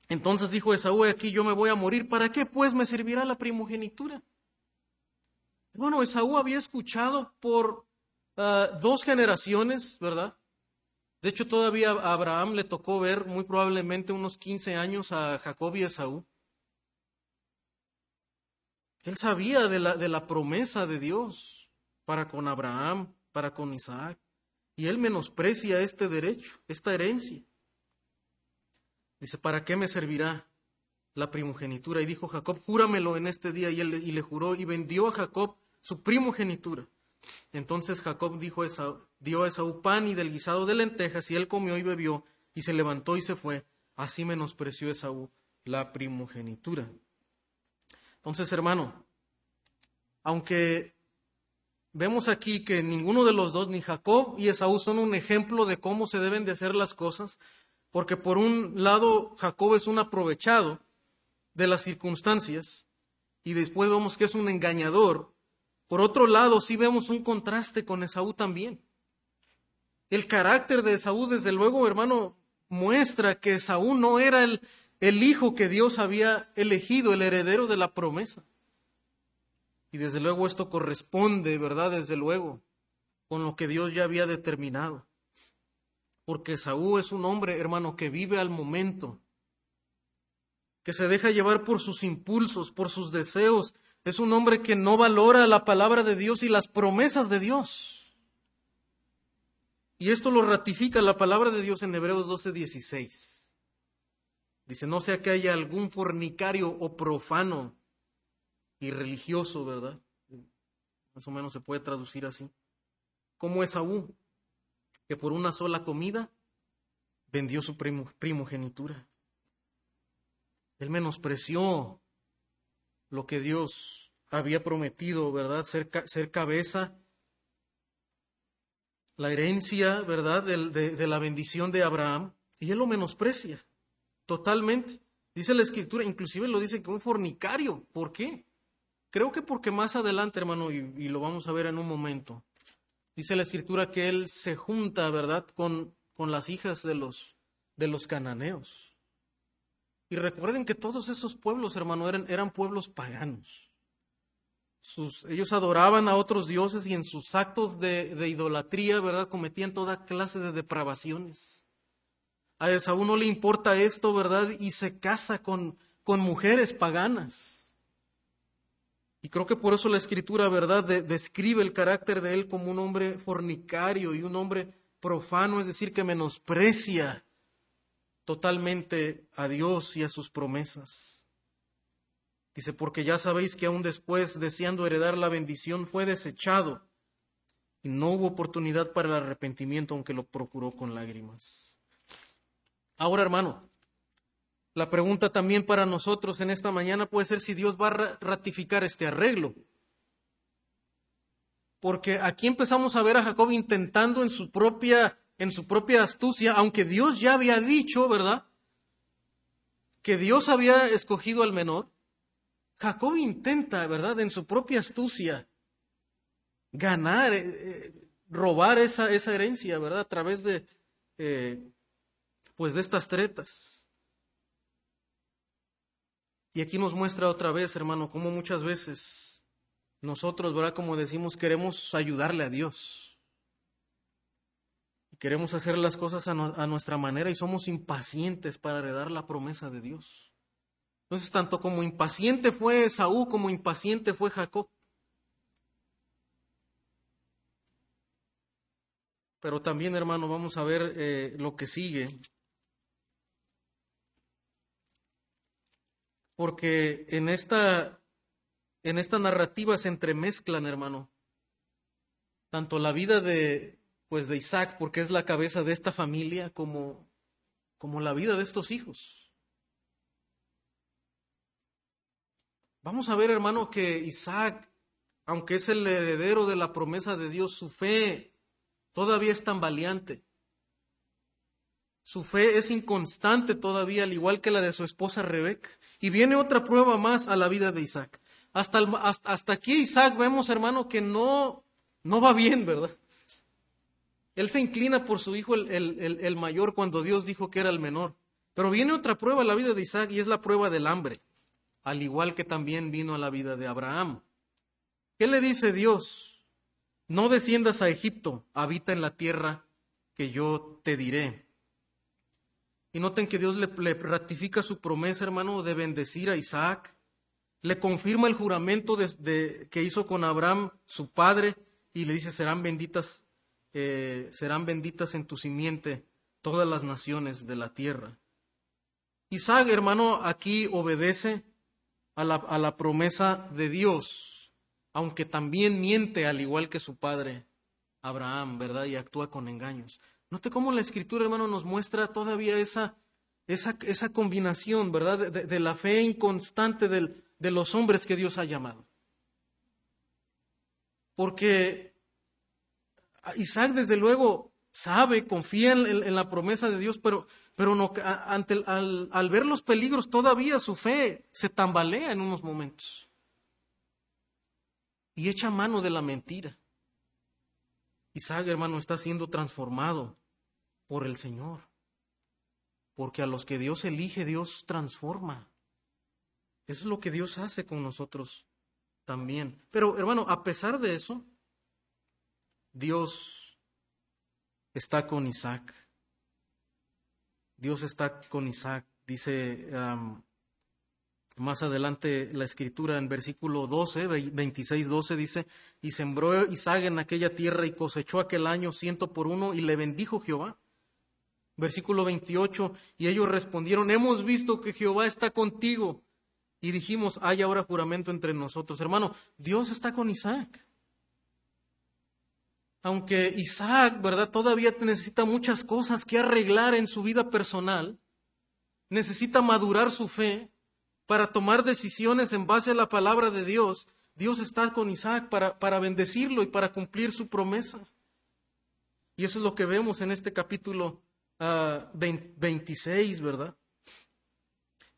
Entonces dijo Esaú, aquí yo me voy a morir, ¿para qué pues me servirá la primogenitura? Bueno, Esaú había escuchado por ah, dos generaciones, ¿verdad? De hecho, todavía a Abraham le tocó ver muy probablemente unos 15 años a Jacob y Esaú. Él sabía de la, de la promesa de Dios para con Abraham, para con Isaac. Y él menosprecia este derecho, esta herencia. Dice, ¿para qué me servirá la primogenitura. Y dijo Jacob, júramelo en este día. Y, él, y le juró y vendió a Jacob su primogenitura. Entonces Jacob dijo dio a Esaú pan y del guisado de lentejas, y él comió y bebió, y se levantó y se fue. Así menospreció Esaú la primogenitura. Entonces, hermano, aunque vemos aquí que ninguno de los dos, ni Jacob y Esaú, son un ejemplo de cómo se deben de hacer las cosas, porque por un lado Jacob es un aprovechado de las circunstancias, y después vemos que es un engañador, por otro lado sí vemos un contraste con Esaú también. El carácter de Esaú, desde luego, hermano, muestra que Esaú no era el, el hijo que Dios había elegido, el heredero de la promesa. Y desde luego esto corresponde, ¿verdad? Desde luego, con lo que Dios ya había determinado. Porque Saúl es un hombre, hermano, que vive al momento, que se deja llevar por sus impulsos, por sus deseos. Es un hombre que no valora la palabra de Dios y las promesas de Dios. Y esto lo ratifica la palabra de Dios en Hebreos 12:16. Dice, no sea que haya algún fornicario o profano y religioso, ¿verdad? Más o menos se puede traducir así. Como Esaú, que por una sola comida vendió su primogenitura. Él menospreció lo que Dios había prometido, ¿verdad? Ser, cabeza, la herencia, ¿verdad? De, la bendición de Abraham, y él lo menosprecia totalmente. Dice la escritura, inclusive lo dice que un fornicario. ¿Por qué? Creo que porque más adelante, hermano, y, lo vamos a ver en un momento, dice la escritura que él se junta, ¿verdad?, con, con las hijas de los, de los cananeos. Y recuerden que todos esos pueblos, hermano, eran, eran pueblos paganos. Ellos adoraban a otros dioses y en sus actos de, de, idolatría, ¿verdad?, cometían toda clase de depravaciones. A Esaú no le importa esto, ¿verdad?, y se casa con, con mujeres paganas. Y creo que por eso la escritura, ¿verdad?, describe el carácter de él como un hombre fornicario y un hombre profano, es decir, que menosprecia totalmente a Dios y a sus promesas. Dice, porque ya sabéis que aún después, deseando heredar la bendición, fue desechado y no hubo oportunidad para el arrepentimiento, aunque lo procuró con lágrimas. Ahora, hermano, la pregunta también para nosotros en esta mañana puede ser si Dios va a ratificar este arreglo. Porque aquí empezamos a ver a Jacob intentando en su propia en su propia astucia, aunque Dios ya había dicho, ¿verdad? Que Dios había escogido al menor. Jacob intenta, ¿verdad? En su propia astucia ganar, eh, eh, robar esa, herencia, ¿verdad? A través de, eh, pues de estas tretas. Y aquí nos muestra otra vez, hermano, cómo muchas veces nosotros, ¿verdad? Como decimos, queremos ayudarle a Dios. Queremos hacer las cosas a, nuestra manera y somos impacientes para heredar la promesa de Dios. Entonces, tanto como impaciente fue Saúl, como impaciente fue Jacob. Pero también, hermano, vamos a ver eh, lo que sigue. porque en esta, en esta narrativa se entremezclan, hermano, tanto la vida de, pues de Isaac, porque es la cabeza de esta familia, como, como la vida de estos hijos. Vamos a ver, hermano, que Isaac, aunque es el heredero de la promesa de Dios, su fe todavía es tan valiente. Su fe es inconstante todavía, al igual que la de su esposa Rebeca. Y viene otra prueba más a la vida de Isaac. Hasta, hasta, aquí Isaac vemos, hermano, que no, no va bien, ¿verdad? Él se inclina por su hijo el, el, el, mayor cuando Dios dijo que era el menor. Pero viene otra prueba a la vida de Isaac y es la prueba del hambre, al igual que también vino a la vida de Abraham. ¿Qué le dice Dios? No desciendas a Egipto, habita en la tierra que yo te diré. Y noten que Dios le, ratifica su promesa, hermano, de bendecir a Isaac. Le confirma el juramento que hizo con Abraham, su padre, y le dice, serán benditas, eh, serán benditas en tu simiente todas las naciones de la tierra. Isaac, hermano, aquí obedece a la, a la promesa de Dios, aunque también miente al igual que su padre Abraham, ¿verdad? Y actúa con engaños. Note cómo la escritura, hermano, nos muestra todavía esa, esa, esa combinación, ¿verdad? De, la fe inconstante del, de los hombres que Dios ha llamado. Porque Isaac, desde luego, sabe, confía en, la promesa de Dios, pero, pero no, ante, al, al ver los peligros, todavía su fe se tambalea en unos momentos. Y echa mano de la mentira. Isaac, hermano, está siendo transformado por el Señor. Porque a los que Dios elige, Dios transforma. Eso es lo que Dios hace con nosotros también. Pero, hermano, a pesar de eso, Dios está con Isaac. Dios está con Isaac. Dice más adelante la escritura en versículo 12, 26, 12 dice, y sembró Isaac en aquella tierra y cosechó aquel año ciento por uno y le bendijo Jehová. Versículo 28, y ellos respondieron, hemos visto que Jehová está contigo. Y dijimos, hay ahora juramento entre nosotros. Hermano, Dios está con Isaac. Aunque Isaac, ¿verdad? Todavía necesita muchas cosas que arreglar en su vida personal, necesita madurar su fe, para tomar decisiones en base a la palabra de Dios, Dios está con Isaac para, para bendecirlo y para cumplir su promesa. Y eso es lo que vemos en este capítulo 26, ah, ¿verdad?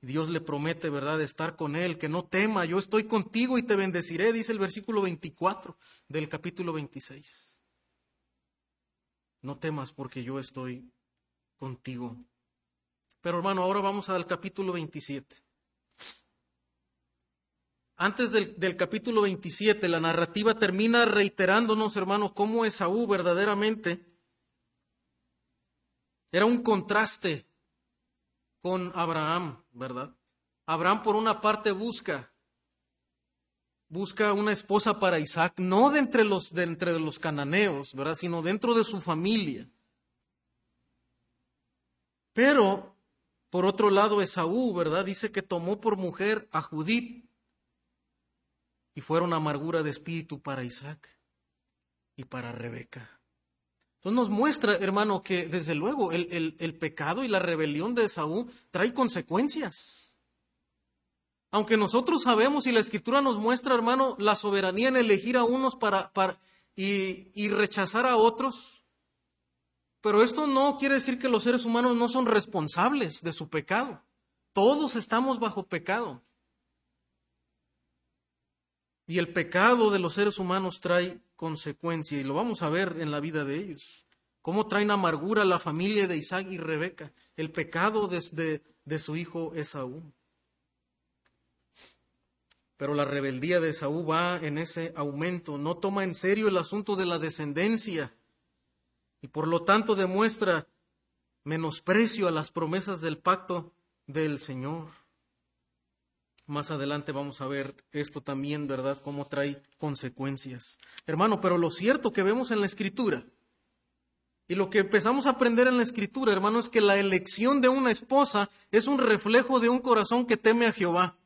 Dios le promete, ¿verdad?, estar con él, que no tema, yo estoy contigo y te bendeciré, dice el versículo 24 del capítulo 26. No temas porque yo estoy contigo. Pero hermano, ahora vamos al capítulo 27. Antes del, capítulo 27, la narrativa termina reiterándonos, hermano, cómo Esaú verdaderamente era un contraste con Abraham, ¿verdad? Abraham por una parte busca busca una esposa para Isaac, no de entre los de entre los cananeos, ¿verdad? sino dentro de su familia. Pero por otro lado Esaú, ¿verdad? Dice que tomó por mujer a Judith y fueron amargura de espíritu para Isaac y para Rebeca. Entonces nos muestra, hermano, que desde luego el, el, pecado y la rebelión de Esaú trae consecuencias. Aunque nosotros sabemos y la escritura nos muestra, hermano, la soberanía en elegir a unos para, y, rechazar a otros, pero esto no quiere decir que los seres humanos no son responsables de su pecado. Todos estamos bajo pecado. Y el pecado de los seres humanos trae consecuencia, y lo vamos a ver en la vida de ellos. Cómo traen amargura a la familia de Isaac y Rebeca, el pecado de, de su hijo Esaú. Pero la rebeldía de Esaú va en ese aumento, no toma en serio el asunto de la descendencia y por lo tanto demuestra menosprecio a las promesas del pacto del Señor. Más adelante vamos a ver esto también, ¿verdad? Cómo trae consecuencias. Hermano, pero lo cierto que vemos en la escritura y lo que empezamos a aprender en la escritura, hermano, es que la elección de una esposa es un reflejo de un corazón que teme a Jehová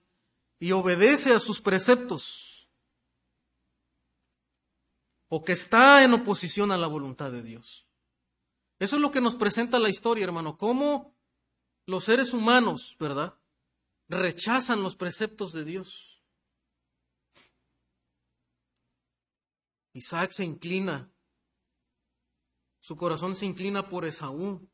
y obedece a sus preceptos o que está en oposición a la voluntad de Dios. Eso es lo que nos presenta la historia, hermano, cómo los seres humanos, ¿verdad? rechazan los preceptos de Dios. Isaac se inclina, su corazón se inclina por Esaú.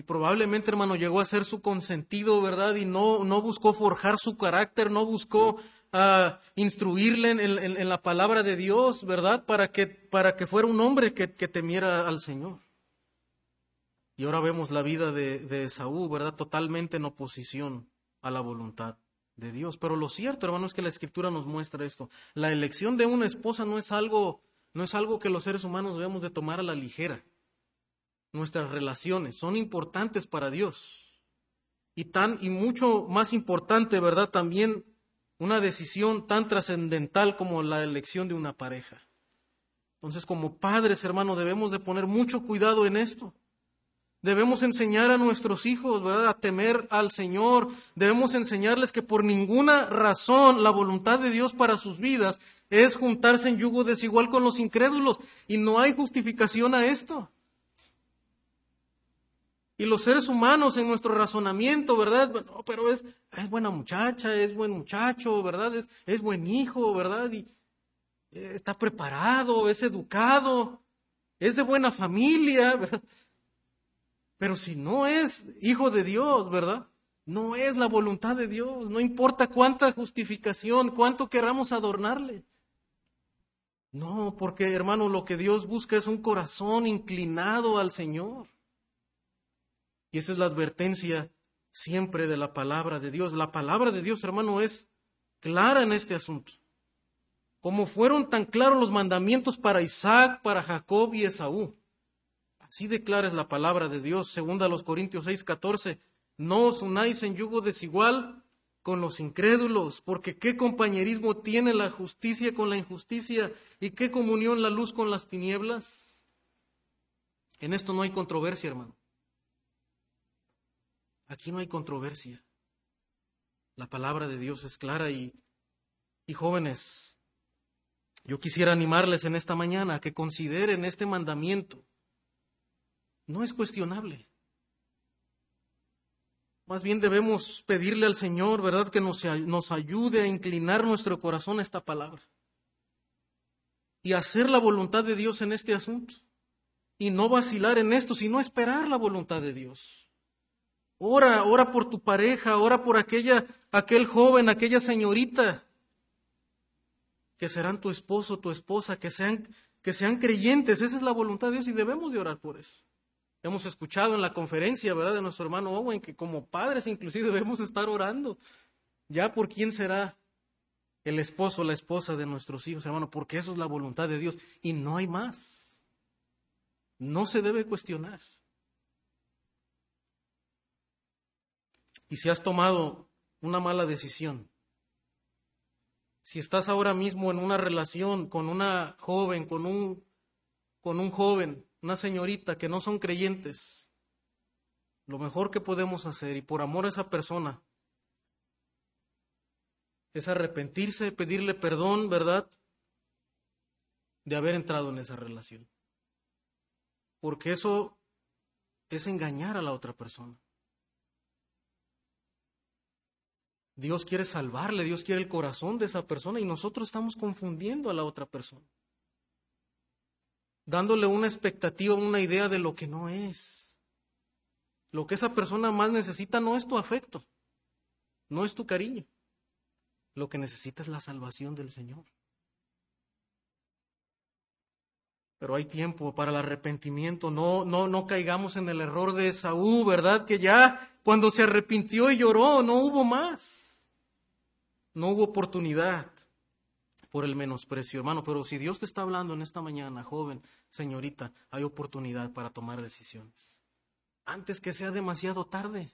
Y probablemente, hermano, llegó a ser su consentido, ¿verdad? Y no, no buscó forjar su carácter, no buscó uh, instruirle en, la palabra de Dios, ¿verdad? Para que, para que fuera un hombre que, que temiera al Señor. Y ahora vemos la vida de, de Saúl, ¿verdad? Totalmente en oposición a la voluntad de Dios. Pero lo cierto, hermano, es que la escritura nos muestra esto. La elección de una esposa no es algo, no es algo que los seres humanos debemos de tomar a la ligera. Nuestras relaciones son importantes para Dios. Y tan, y mucho más importante, ¿verdad? También una decisión tan trascendental como la elección de una pareja. Entonces, como padres, hermano, debemos de poner mucho cuidado en esto Debemos enseñar a nuestros hijos, ¿verdad?, a temer al Señor. Debemos enseñarles que por ninguna razón la voluntad de Dios para sus vidas es juntarse en yugo desigual con los incrédulos. Y no hay justificación a esto. Y los seres humanos en nuestro razonamiento, ¿verdad? No, pero es, es buena muchacha, es buen muchacho, ¿verdad? Es, es buen hijo, ¿verdad? Y eh, está preparado, es educado, es de buena familia, [laughs] ¿verdad? Pero si no es hijo de Dios, ¿verdad? No es la voluntad de Dios. No importa cuánta justificación, cuánto queramos adornarle. No, porque hermano, lo que Dios busca es un corazón inclinado al Señor. Y esa es la advertencia siempre de la palabra de Dios. La palabra de Dios, hermano, es clara en este asunto. Como fueron tan claros los mandamientos para Isaac, para Jacob y Esaú. Así declara la palabra de Dios, segunda a los Corintios 6, 14. No os unáis en yugo desigual con los incrédulos, porque qué compañerismo tiene la justicia con la injusticia y qué comunión la luz con las tinieblas. En esto no hay controversia, hermano. Aquí no hay controversia. La palabra de Dios es clara y, y jóvenes, yo quisiera animarles en esta mañana a que consideren este mandamiento no es cuestionable. Más bien debemos pedirle al Señor, ¿verdad?, que nos, nos ayude a inclinar nuestro corazón a esta palabra y hacer la voluntad de Dios en este asunto. Y no vacilar en esto, sino esperar la voluntad de Dios. Ora, ora por tu pareja, ora por aquella, aquel joven, aquella señorita que serán tu esposo, tu esposa, que sean, que sean creyentes. Esa es la voluntad de Dios y debemos de orar por eso. Hemos escuchado en la conferencia, ¿verdad?, de nuestro hermano Owen, que como padres inclusive [laughs] debemos estar orando ya por quién será el esposo, la esposa de nuestros hijos, hermano, porque eso es la voluntad de Dios y no hay más. No se debe cuestionar. Y si has tomado una mala decisión, si estás ahora mismo en una relación con una joven, con un, con un joven, una señorita que no son creyentes, lo mejor que podemos hacer y por amor a esa persona es arrepentirse, pedirle perdón, ¿verdad? De haber entrado en esa relación. Porque eso es engañar a la otra persona. Dios quiere salvarle, Dios quiere el corazón de esa persona y nosotros estamos confundiendo a la otra persona dándole una expectativa, una idea de lo que no es. Lo que esa persona más necesita no es tu afecto, no es tu cariño. Lo que necesita es la salvación del Señor. Pero hay tiempo para el arrepentimiento. No, no, no caigamos en el error de Esaú, ¿verdad? Que ya cuando se arrepintió y lloró, no hubo más. No hubo oportunidad por el menosprecio, hermano. Pero si Dios te está hablando en esta mañana, joven, señorita, hay oportunidad para tomar decisiones. Antes que sea demasiado tarde.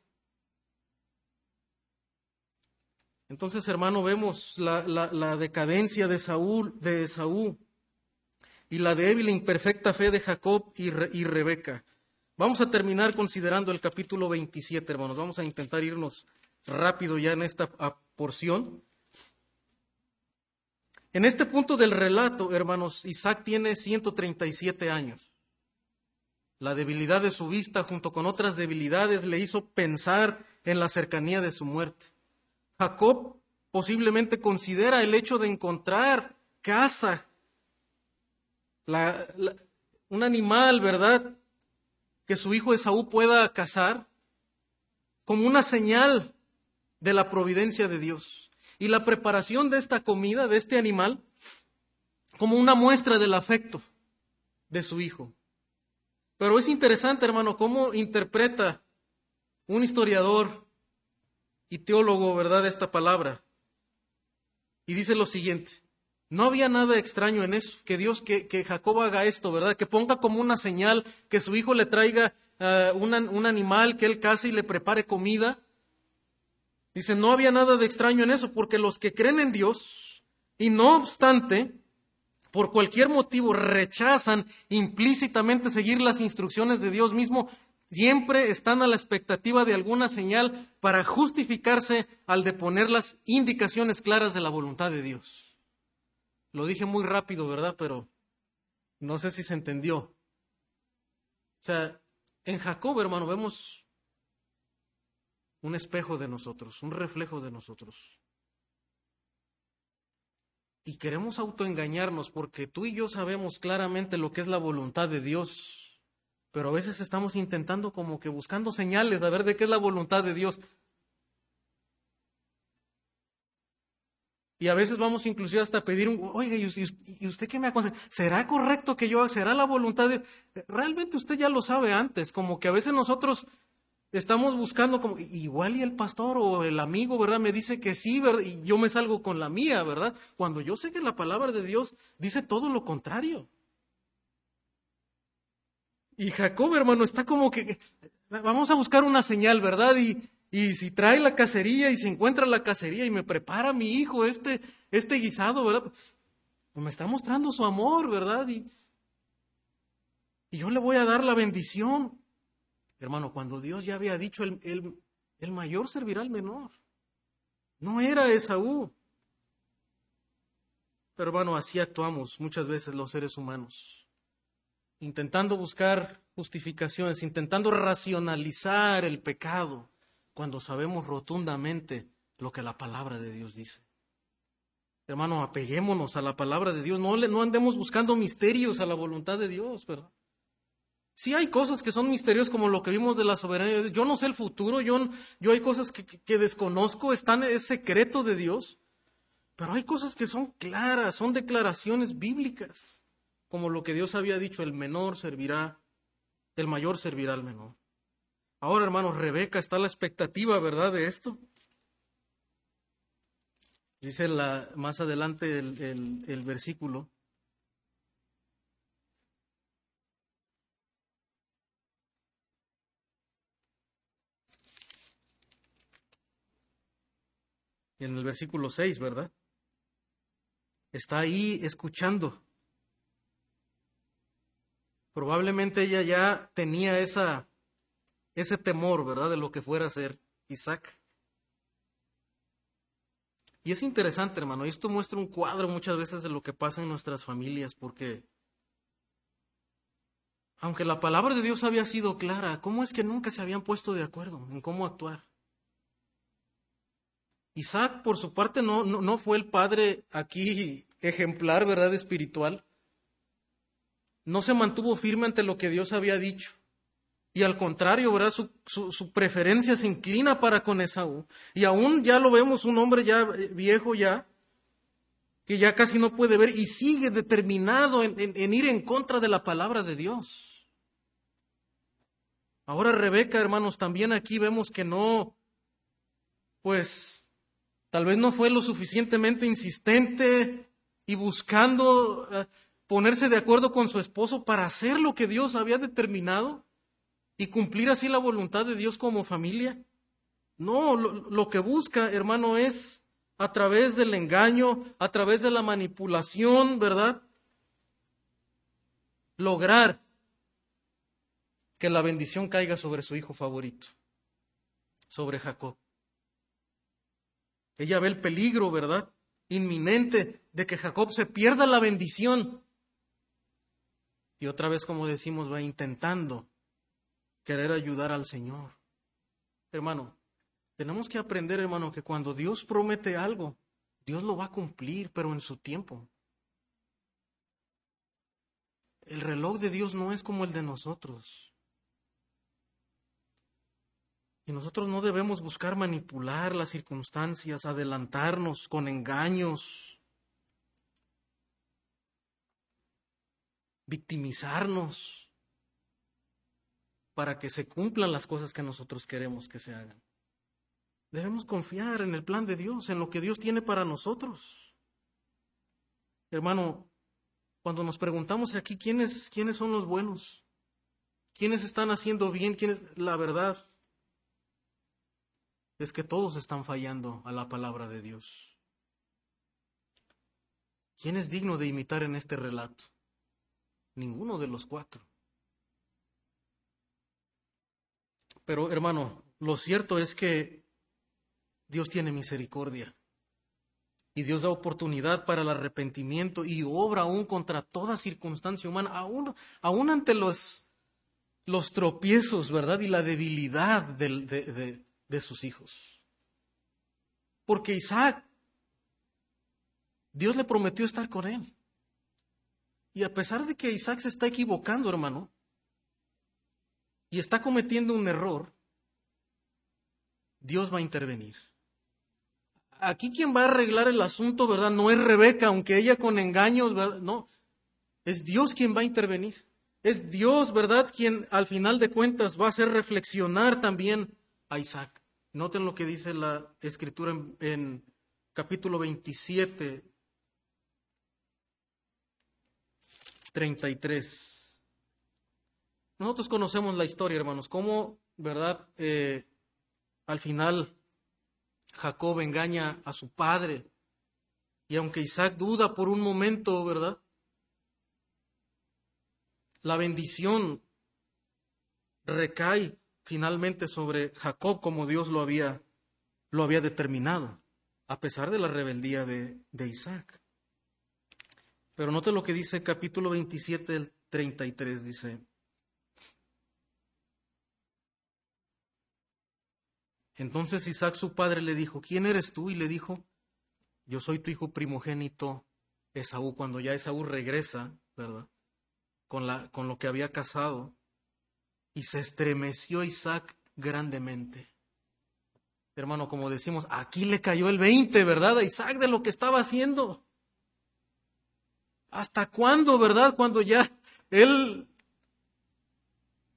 Entonces, hermano, vemos la, decadencia de Saúl, de Esaú, y la débil e imperfecta fe de Jacob y, y Rebeca. Vamos a terminar considerando el capítulo 27, hermanos. Vamos a intentar irnos rápido ya en esta porción. En este punto del relato, hermanos, Isaac tiene 137 años. La debilidad de su vista junto con otras debilidades le hizo pensar en la cercanía de su muerte. Jacob posiblemente considera el hecho de encontrar casa, un animal, ¿verdad? Que su hijo Esaú pueda cazar, como una señal de la providencia de Dios y la preparación de esta comida, de este animal, como una muestra del afecto de su hijo. Pero es interesante, hermano, cómo interpreta un historiador y teólogo, ¿verdad?, esta palabra. Y dice lo siguiente, no había nada extraño en eso, que Dios, que, que Jacob haga esto, ¿verdad? Que ponga como una señal, que su hijo le traiga uh, un animal, que él case y le prepare comida. Dice, no había nada de extraño en eso, porque los que creen en Dios y no obstante, por cualquier motivo rechazan implícitamente seguir las instrucciones de Dios mismo, siempre están a la expectativa de alguna señal para justificarse al de poner las indicaciones claras de la voluntad de Dios. Lo dije muy rápido, ¿verdad? Pero no sé si se entendió. O sea, en Jacob, hermano, vemos un espejo de nosotros, un reflejo de nosotros. Y queremos autoengañarnos porque tú y yo sabemos claramente lo que es la voluntad de Dios, pero a veces estamos intentando como que buscando señales a ver de qué es la voluntad de Dios. Y a veces vamos inclusive hasta pedir un, oiga, ¿y usted qué me aconseja? ¿Será correcto que yo? ¿Será la voluntad de...? Realmente usted ya lo sabe antes, como que a veces nosotros estamos buscando como, igual y el pastor o el amigo, ¿verdad? Me dice que sí, ¿verdad? Y yo me salgo con la mía, ¿verdad? Cuando yo sé que la palabra de Dios dice todo lo contrario. Y Jacob, hermano, está como que, vamos a buscar una señal, ¿verdad? Y, y si trae la cacería y se encuentra la cacería y me prepara mi hijo este, este guisado, ¿verdad? Pues me está mostrando su amor, ¿verdad? Y, y yo le voy a dar la bendición. Hermano, cuando Dios ya había dicho el, el, el mayor servirá al menor. No era Esaú. Pero hermano, así actuamos muchas veces los seres humanos. Intentando buscar justificaciones, intentando racionalizar el pecado cuando sabemos rotundamente lo que la palabra de Dios dice. Hermano, apeguémonos a la palabra de Dios, no, no andemos buscando misterios a la voluntad de Dios, ¿verdad? Sí hay cosas que son misterios como lo que vimos de la soberanía. Yo no sé el futuro, yo, yo hay cosas que, desconozco, están, es secreto de Dios. Pero hay cosas que son claras, son declaraciones bíblicas, como lo que Dios había dicho, el menor servirá, el mayor servirá al menor. Ahora, hermanos, Rebeca está la expectativa, ¿verdad?, de esto. Dice más adelante el, el versículo. En el versículo 6, ¿verdad? Está ahí escuchando. Probablemente ella ya tenía ese temor, ¿verdad?, de lo que fuera a ser Isaac. Y es interesante, hermano, y esto muestra un cuadro muchas veces de lo que pasa en nuestras familias, porque aunque la palabra de Dios había sido clara, ¿cómo es que nunca se habían puesto de acuerdo en cómo actuar? Isaac, por su parte, no, no, no fue el padre aquí ejemplar, ¿verdad?, espiritual. No se mantuvo firme ante lo que Dios había dicho. Y al contrario, ¿verdad? Su, su, preferencia se inclina para con Esaú. Y aún ya lo vemos, un hombre ya viejo ya, que ya casi no puede ver y sigue determinado en, en ir en contra de la palabra de Dios. Ahora Rebeca, hermanos, también aquí vemos que no, pues, tal vez no fue lo suficientemente insistente y buscando eh, ponerse de acuerdo con su esposo para hacer lo que Dios había determinado y cumplir así la voluntad de Dios como familia. No, lo, que busca, hermano, es a través del engaño, a través de la manipulación, ¿verdad? Lograr que la bendición caiga sobre su hijo favorito, sobre Jacob. Ella ve el peligro, ¿verdad? Inminente de que Jacob se pierda la bendición. Y otra vez, como decimos, va intentando querer ayudar al Señor. Hermano, tenemos que aprender, hermano, que cuando Dios promete algo, Dios lo va a cumplir, pero en su tiempo. El reloj de Dios no es como el de nosotros. Y nosotros no debemos buscar manipular las circunstancias, adelantarnos con engaños, victimizarnos para que se cumplan las cosas que nosotros queremos que se hagan. Debemos confiar en el plan de Dios, en lo que Dios tiene para nosotros. Hermano, cuando nos preguntamos aquí quiénes, quiénes son los buenos, quiénes están haciendo bien, quiénes, la verdad es que todos están fallando a la palabra de Dios. ¿Quién es digno de imitar en este relato? Ninguno de los cuatro. Pero hermano, lo cierto es que Dios tiene misericordia. Y Dios da oportunidad para el arrepentimiento y obra aún contra toda circunstancia humana, aún, aún ante los, los tropiezos, ¿verdad? Y la debilidad de, de sus hijos. Porque Isaac, Dios le prometió estar con él. Y a pesar de que Isaac se está equivocando, hermano, y está cometiendo un error, Dios va a intervenir aquí quien va a arreglar el asunto, ¿verdad? No es Rebeca, aunque ella con engaños, ¿verdad? No, es Dios quien va a intervenir. Es Dios, ¿verdad? Quien al final de cuentas va a hacer reflexionar también a Isaac. Noten lo que dice la escritura en, en capítulo 27, 33. Nosotros conocemos la historia, hermanos, cómo, ¿verdad? Eh, al final Jacob engaña a su padre. Y aunque Isaac duda por un momento, ¿verdad? La bendición recae finalmente sobre Jacob como Dios lo había, lo había determinado, a pesar de la rebeldía de, de Isaac. Pero note lo que dice capítulo 27 del 33, dice, Entonces Isaac su padre le dijo, ¿quién eres tú? Y le dijo, yo soy tu hijo primogénito Esaú, cuando ya Esaú regresa, ¿verdad? Con, la, con lo que había casado. Y se estremeció Isaac grandemente. Hermano, como decimos, aquí le cayó el 20, ¿verdad? A Isaac de lo que estaba haciendo. ¿Hasta cuándo, verdad? Cuando ya él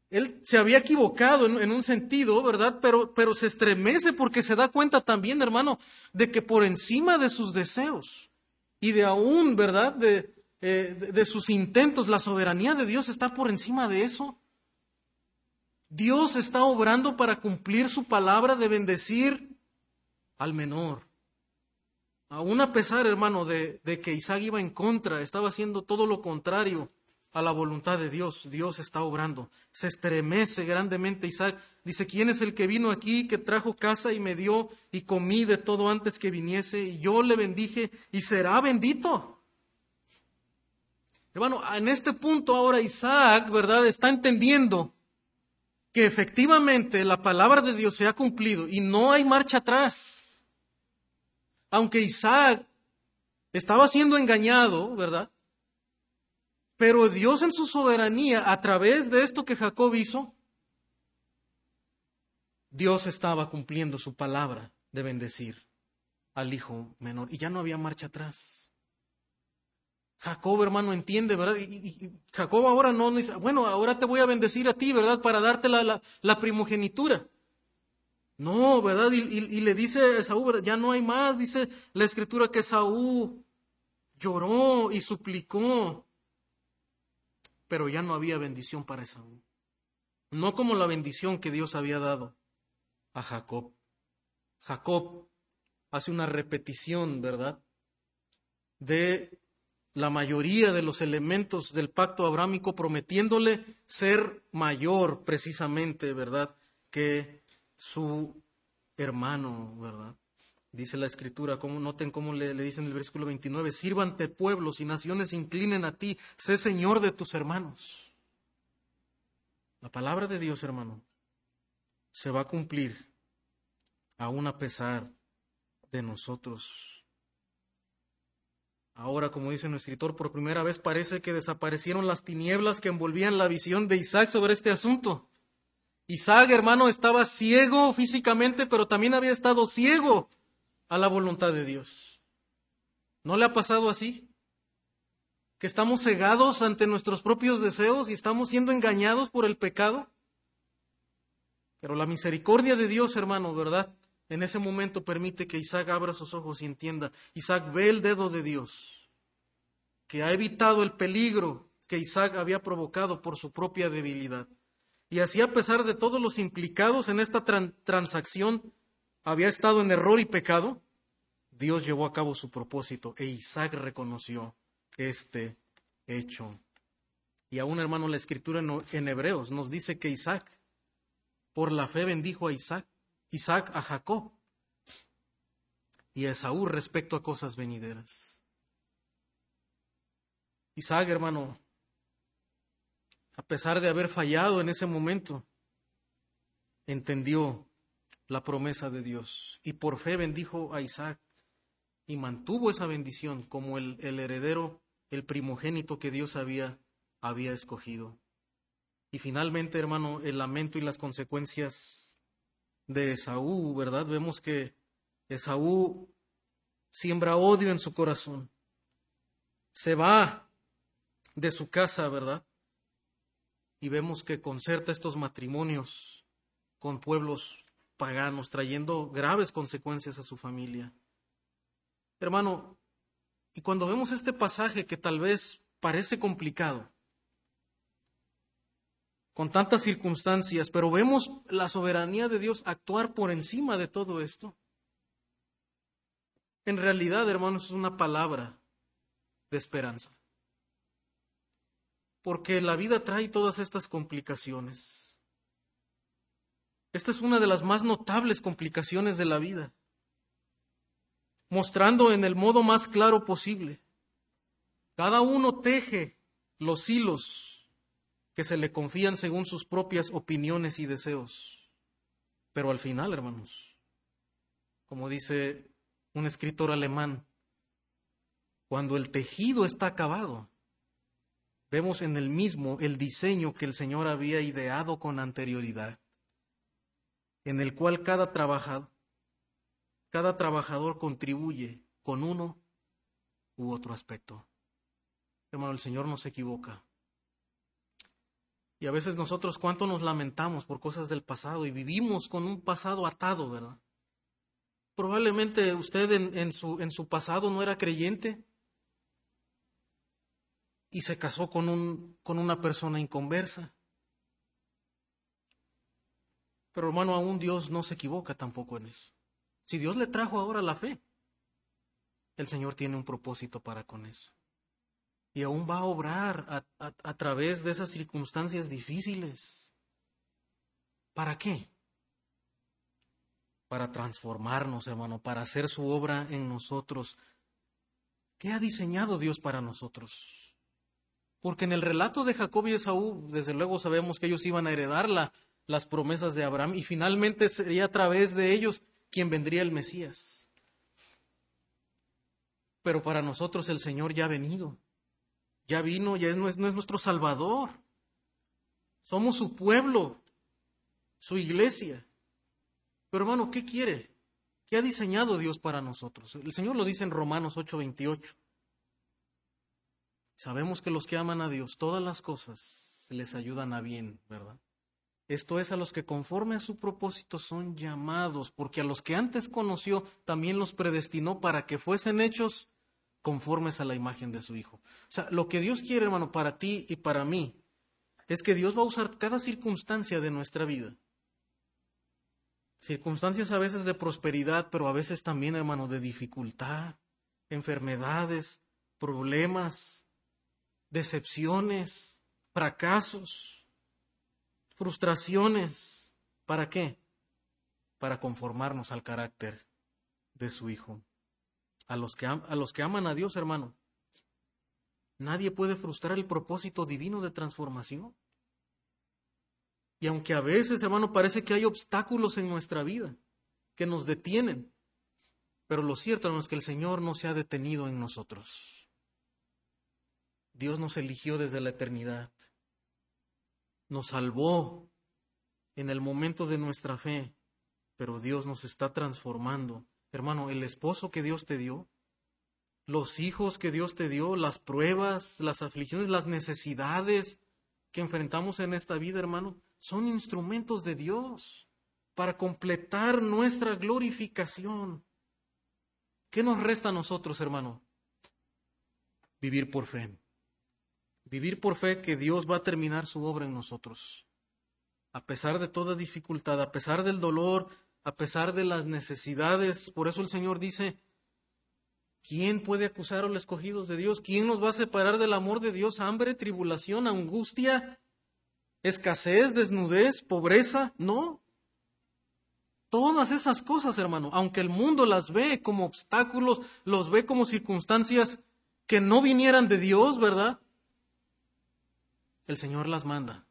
él se había equivocado en, un sentido, ¿verdad? Pero, pero se estremece porque se da cuenta también, hermano, de que por encima de sus deseos y de aún, ¿verdad? De, eh, de, de sus intentos, la soberanía de Dios está por encima de eso. Dios está obrando para cumplir su palabra de bendecir al menor. Aún a pesar, hermano, de, de que Isaac iba en contra, estaba haciendo todo lo contrario a la voluntad de Dios. Dios está obrando. Se estremece grandemente Isaac. Dice, ¿quién es el que vino aquí, que trajo casa y me dio y comí de todo antes que viniese? Y yo le bendije y será bendito. Hermano, en este punto ahora Isaac, ¿verdad? Está entendiendo que efectivamente la palabra de Dios se ha cumplido y no hay marcha atrás. Aunque Isaac estaba siendo engañado, ¿verdad? Pero Dios en su soberanía, a través de esto que Jacob hizo, Dios estaba cumpliendo su palabra de bendecir al hijo menor. Y ya no había marcha atrás. Jacob, hermano, entiende, ¿verdad? Y, Jacob ahora no dice, bueno, ahora te voy a bendecir a ti, ¿verdad? Para darte la, la, primogenitura. No, ¿verdad? Y, le dice a Saúl, ya no hay más, dice la escritura que Saúl lloró y suplicó pero ya no había bendición para Esaú. No como la bendición que Dios había dado a Jacob. Jacob hace una repetición, ¿verdad? De la mayoría de los elementos del pacto abrámico, prometiéndole ser mayor precisamente, ¿verdad? Que su hermano, ¿verdad? Dice la escritura, como, noten cómo le, le dice en el versículo 29, sírvante pueblos y naciones inclinen a ti, sé Señor de tus hermanos. La palabra de Dios, hermano, se va a cumplir aún a pesar de nosotros. Ahora, como dice nuestro escritor, por primera vez parece que desaparecieron las tinieblas que envolvían la visión de Isaac sobre este asunto. Isaac, hermano, estaba ciego físicamente, pero también había estado ciego a la voluntad de Dios. ¿No le ha pasado así? Que estamos cegados ante nuestros propios deseos y estamos siendo engañados por el pecado. Pero la misericordia de Dios, hermano, ¿verdad? En ese momento permite que Isaac abra sus ojos y entienda. Isaac ve el dedo de Dios, que ha evitado el peligro que Isaac había provocado por su propia debilidad. Y así a pesar de todos los implicados en esta transacción, había estado en error y pecado, Dios llevó a cabo su propósito e Isaac reconoció este hecho. Y aún, hermano, la escritura en Hebreos nos dice que Isaac por la fe bendijo a Isaac, Isaac a Jacob y a Esaú respecto a cosas venideras. Isaac, hermano, a pesar de haber fallado en ese momento, entendió la promesa de Dios y por fe bendijo a Isaac y mantuvo esa bendición como el, el heredero, el primogénito que Dios había, había escogido. Y finalmente, hermano, el lamento y las consecuencias de Esaú, ¿verdad? Vemos que Esaú siembra odio en su corazón. Se va de su casa, ¿verdad? Y vemos que concerta estos matrimonios con pueblos paganos, trayendo graves consecuencias a su familia. Hermano, y cuando vemos este pasaje que tal vez parece complicado, con tantas circunstancias, pero vemos la soberanía de Dios actuar por encima de todo esto. En realidad, hermanos, es una palabra de esperanza. Porque la vida trae todas estas complicaciones. Esta es una de las más notables complicaciones de la vida, mostrando en el modo más claro posible. Cada uno teje los hilos que se le confían según sus propias opiniones y deseos. Pero al final, hermanos, como dice un escritor alemán, cuando el tejido está acabado, vemos en el mismo el diseño que el Señor había ideado con anterioridad, en el cual cada trabajador, cada trabajador contribuye con uno u otro aspecto. Hermano, el Señor no se equivoca. Y a veces nosotros cuánto nos lamentamos por cosas del pasado y vivimos con un pasado atado, ¿verdad? Probablemente usted en, su, en su pasado no era creyente y se casó con, un, con una persona inconversa. Pero hermano, aún Dios no se equivoca tampoco en eso. Si Dios le trajo ahora la fe, el Señor tiene un propósito para con eso y aún va a obrar a, través de esas circunstancias difíciles. ¿Para qué? Para transformarnos, hermano, para hacer su obra en nosotros. ¿Qué ha diseñado Dios para nosotros? Porque en el relato de Jacob y Esaú, desde luego sabemos que ellos iban a heredar las promesas de Abraham y finalmente sería a través de ellos quien vendría el Mesías. Pero para nosotros el Señor ya ha venido ya vino, ya no es, no es nuestro Salvador. Somos su pueblo, su iglesia. Pero hermano, ¿qué quiere? ¿Qué ha diseñado Dios para nosotros? El Señor lo dice en Romanos 8:28. Sabemos que los que aman a Dios, todas las cosas les ayudan a bien, ¿verdad? Esto es a los que conforme a su propósito son llamados, porque a los que antes conoció también los predestinó para que fuesen hechos conformes a la imagen de su Hijo. O sea, lo que Dios quiere, hermano, para ti y para mí, es que Dios va a usar cada circunstancia de nuestra vida. Circunstancias a veces de prosperidad, pero a veces también, hermano, de dificultad, enfermedades, problemas, decepciones, fracasos, frustraciones. ¿Para qué? Para conformarnos al carácter de su Hijo a los que, a los que aman a Dios, hermano. Nadie puede frustrar el propósito divino de transformación. Y aunque a veces, hermano, parece que hay obstáculos en nuestra vida que nos detienen, pero lo cierto, es que el Señor no se ha detenido en nosotros. Dios nos eligió desde la eternidad. Nos salvó en el momento de nuestra fe, pero Dios nos está transformando Hermano, el esposo que Dios te dio, los hijos que Dios te dio, las pruebas, las aflicciones, las necesidades que enfrentamos en esta vida, hermano, son instrumentos de Dios para completar nuestra glorificación. ¿Qué nos resta a nosotros, hermano? Vivir por fe. Vivir por fe que Dios va a terminar su obra en nosotros. A pesar de toda dificultad, a pesar del dolor, a pesar de las necesidades. Por eso el Señor dice, ¿quién puede acusar a los escogidos de Dios? ¿Quién nos va a separar del amor de Dios? Hambre, tribulación, angustia, escasez, desnudez, pobreza, no. Todas esas cosas, hermano, aunque el mundo las ve como obstáculos, los ve como circunstancias que no vinieran de Dios, ¿verdad? El Señor las manda,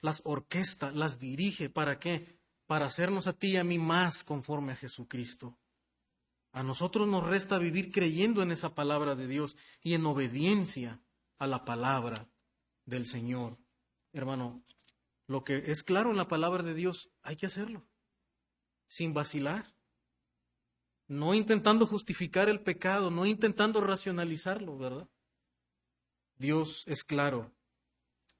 las orquesta, las dirige. ¿Para qué? Para hacernos a ti y a mí más conforme a Jesucristo. A nosotros nos resta vivir creyendo en esa palabra de Dios y en obediencia a la palabra del Señor. Hermano, lo que es claro en la palabra de Dios, hay que hacerlo, sin vacilar, no intentando justificar el pecado, no intentando racionalizarlo, ¿verdad? Dios es claro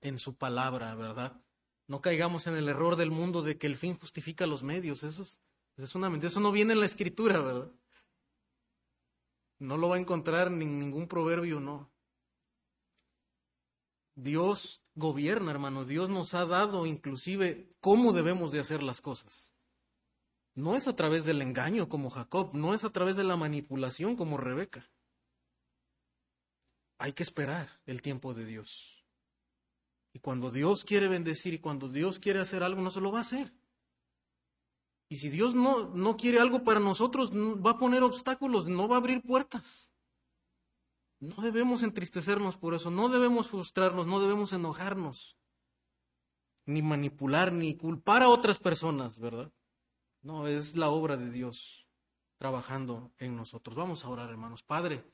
en su palabra, ¿verdad? No caigamos en el error del mundo de que el fin justifica los medios, eso es, es una eso no viene en la escritura, ¿verdad? No lo va a encontrar en ningún proverbio, no. Dios gobierna, hermano. Dios nos ha dado inclusive cómo debemos de hacer las cosas. No es a través del engaño como Jacob, no es a través de la manipulación como Rebeca. Hay que esperar el tiempo de Dios. Y cuando Dios quiere bendecir y cuando Dios quiere hacer algo, no se lo va a hacer. Y si Dios no, no quiere algo para nosotros, va a poner obstáculos, no va a abrir puertas. No debemos entristecernos por eso, no debemos frustrarnos, no debemos enojarnos, ni manipular, ni culpar a otras personas, ¿verdad? No, es la obra de Dios trabajando en nosotros. Vamos a orar, hermanos. Padre,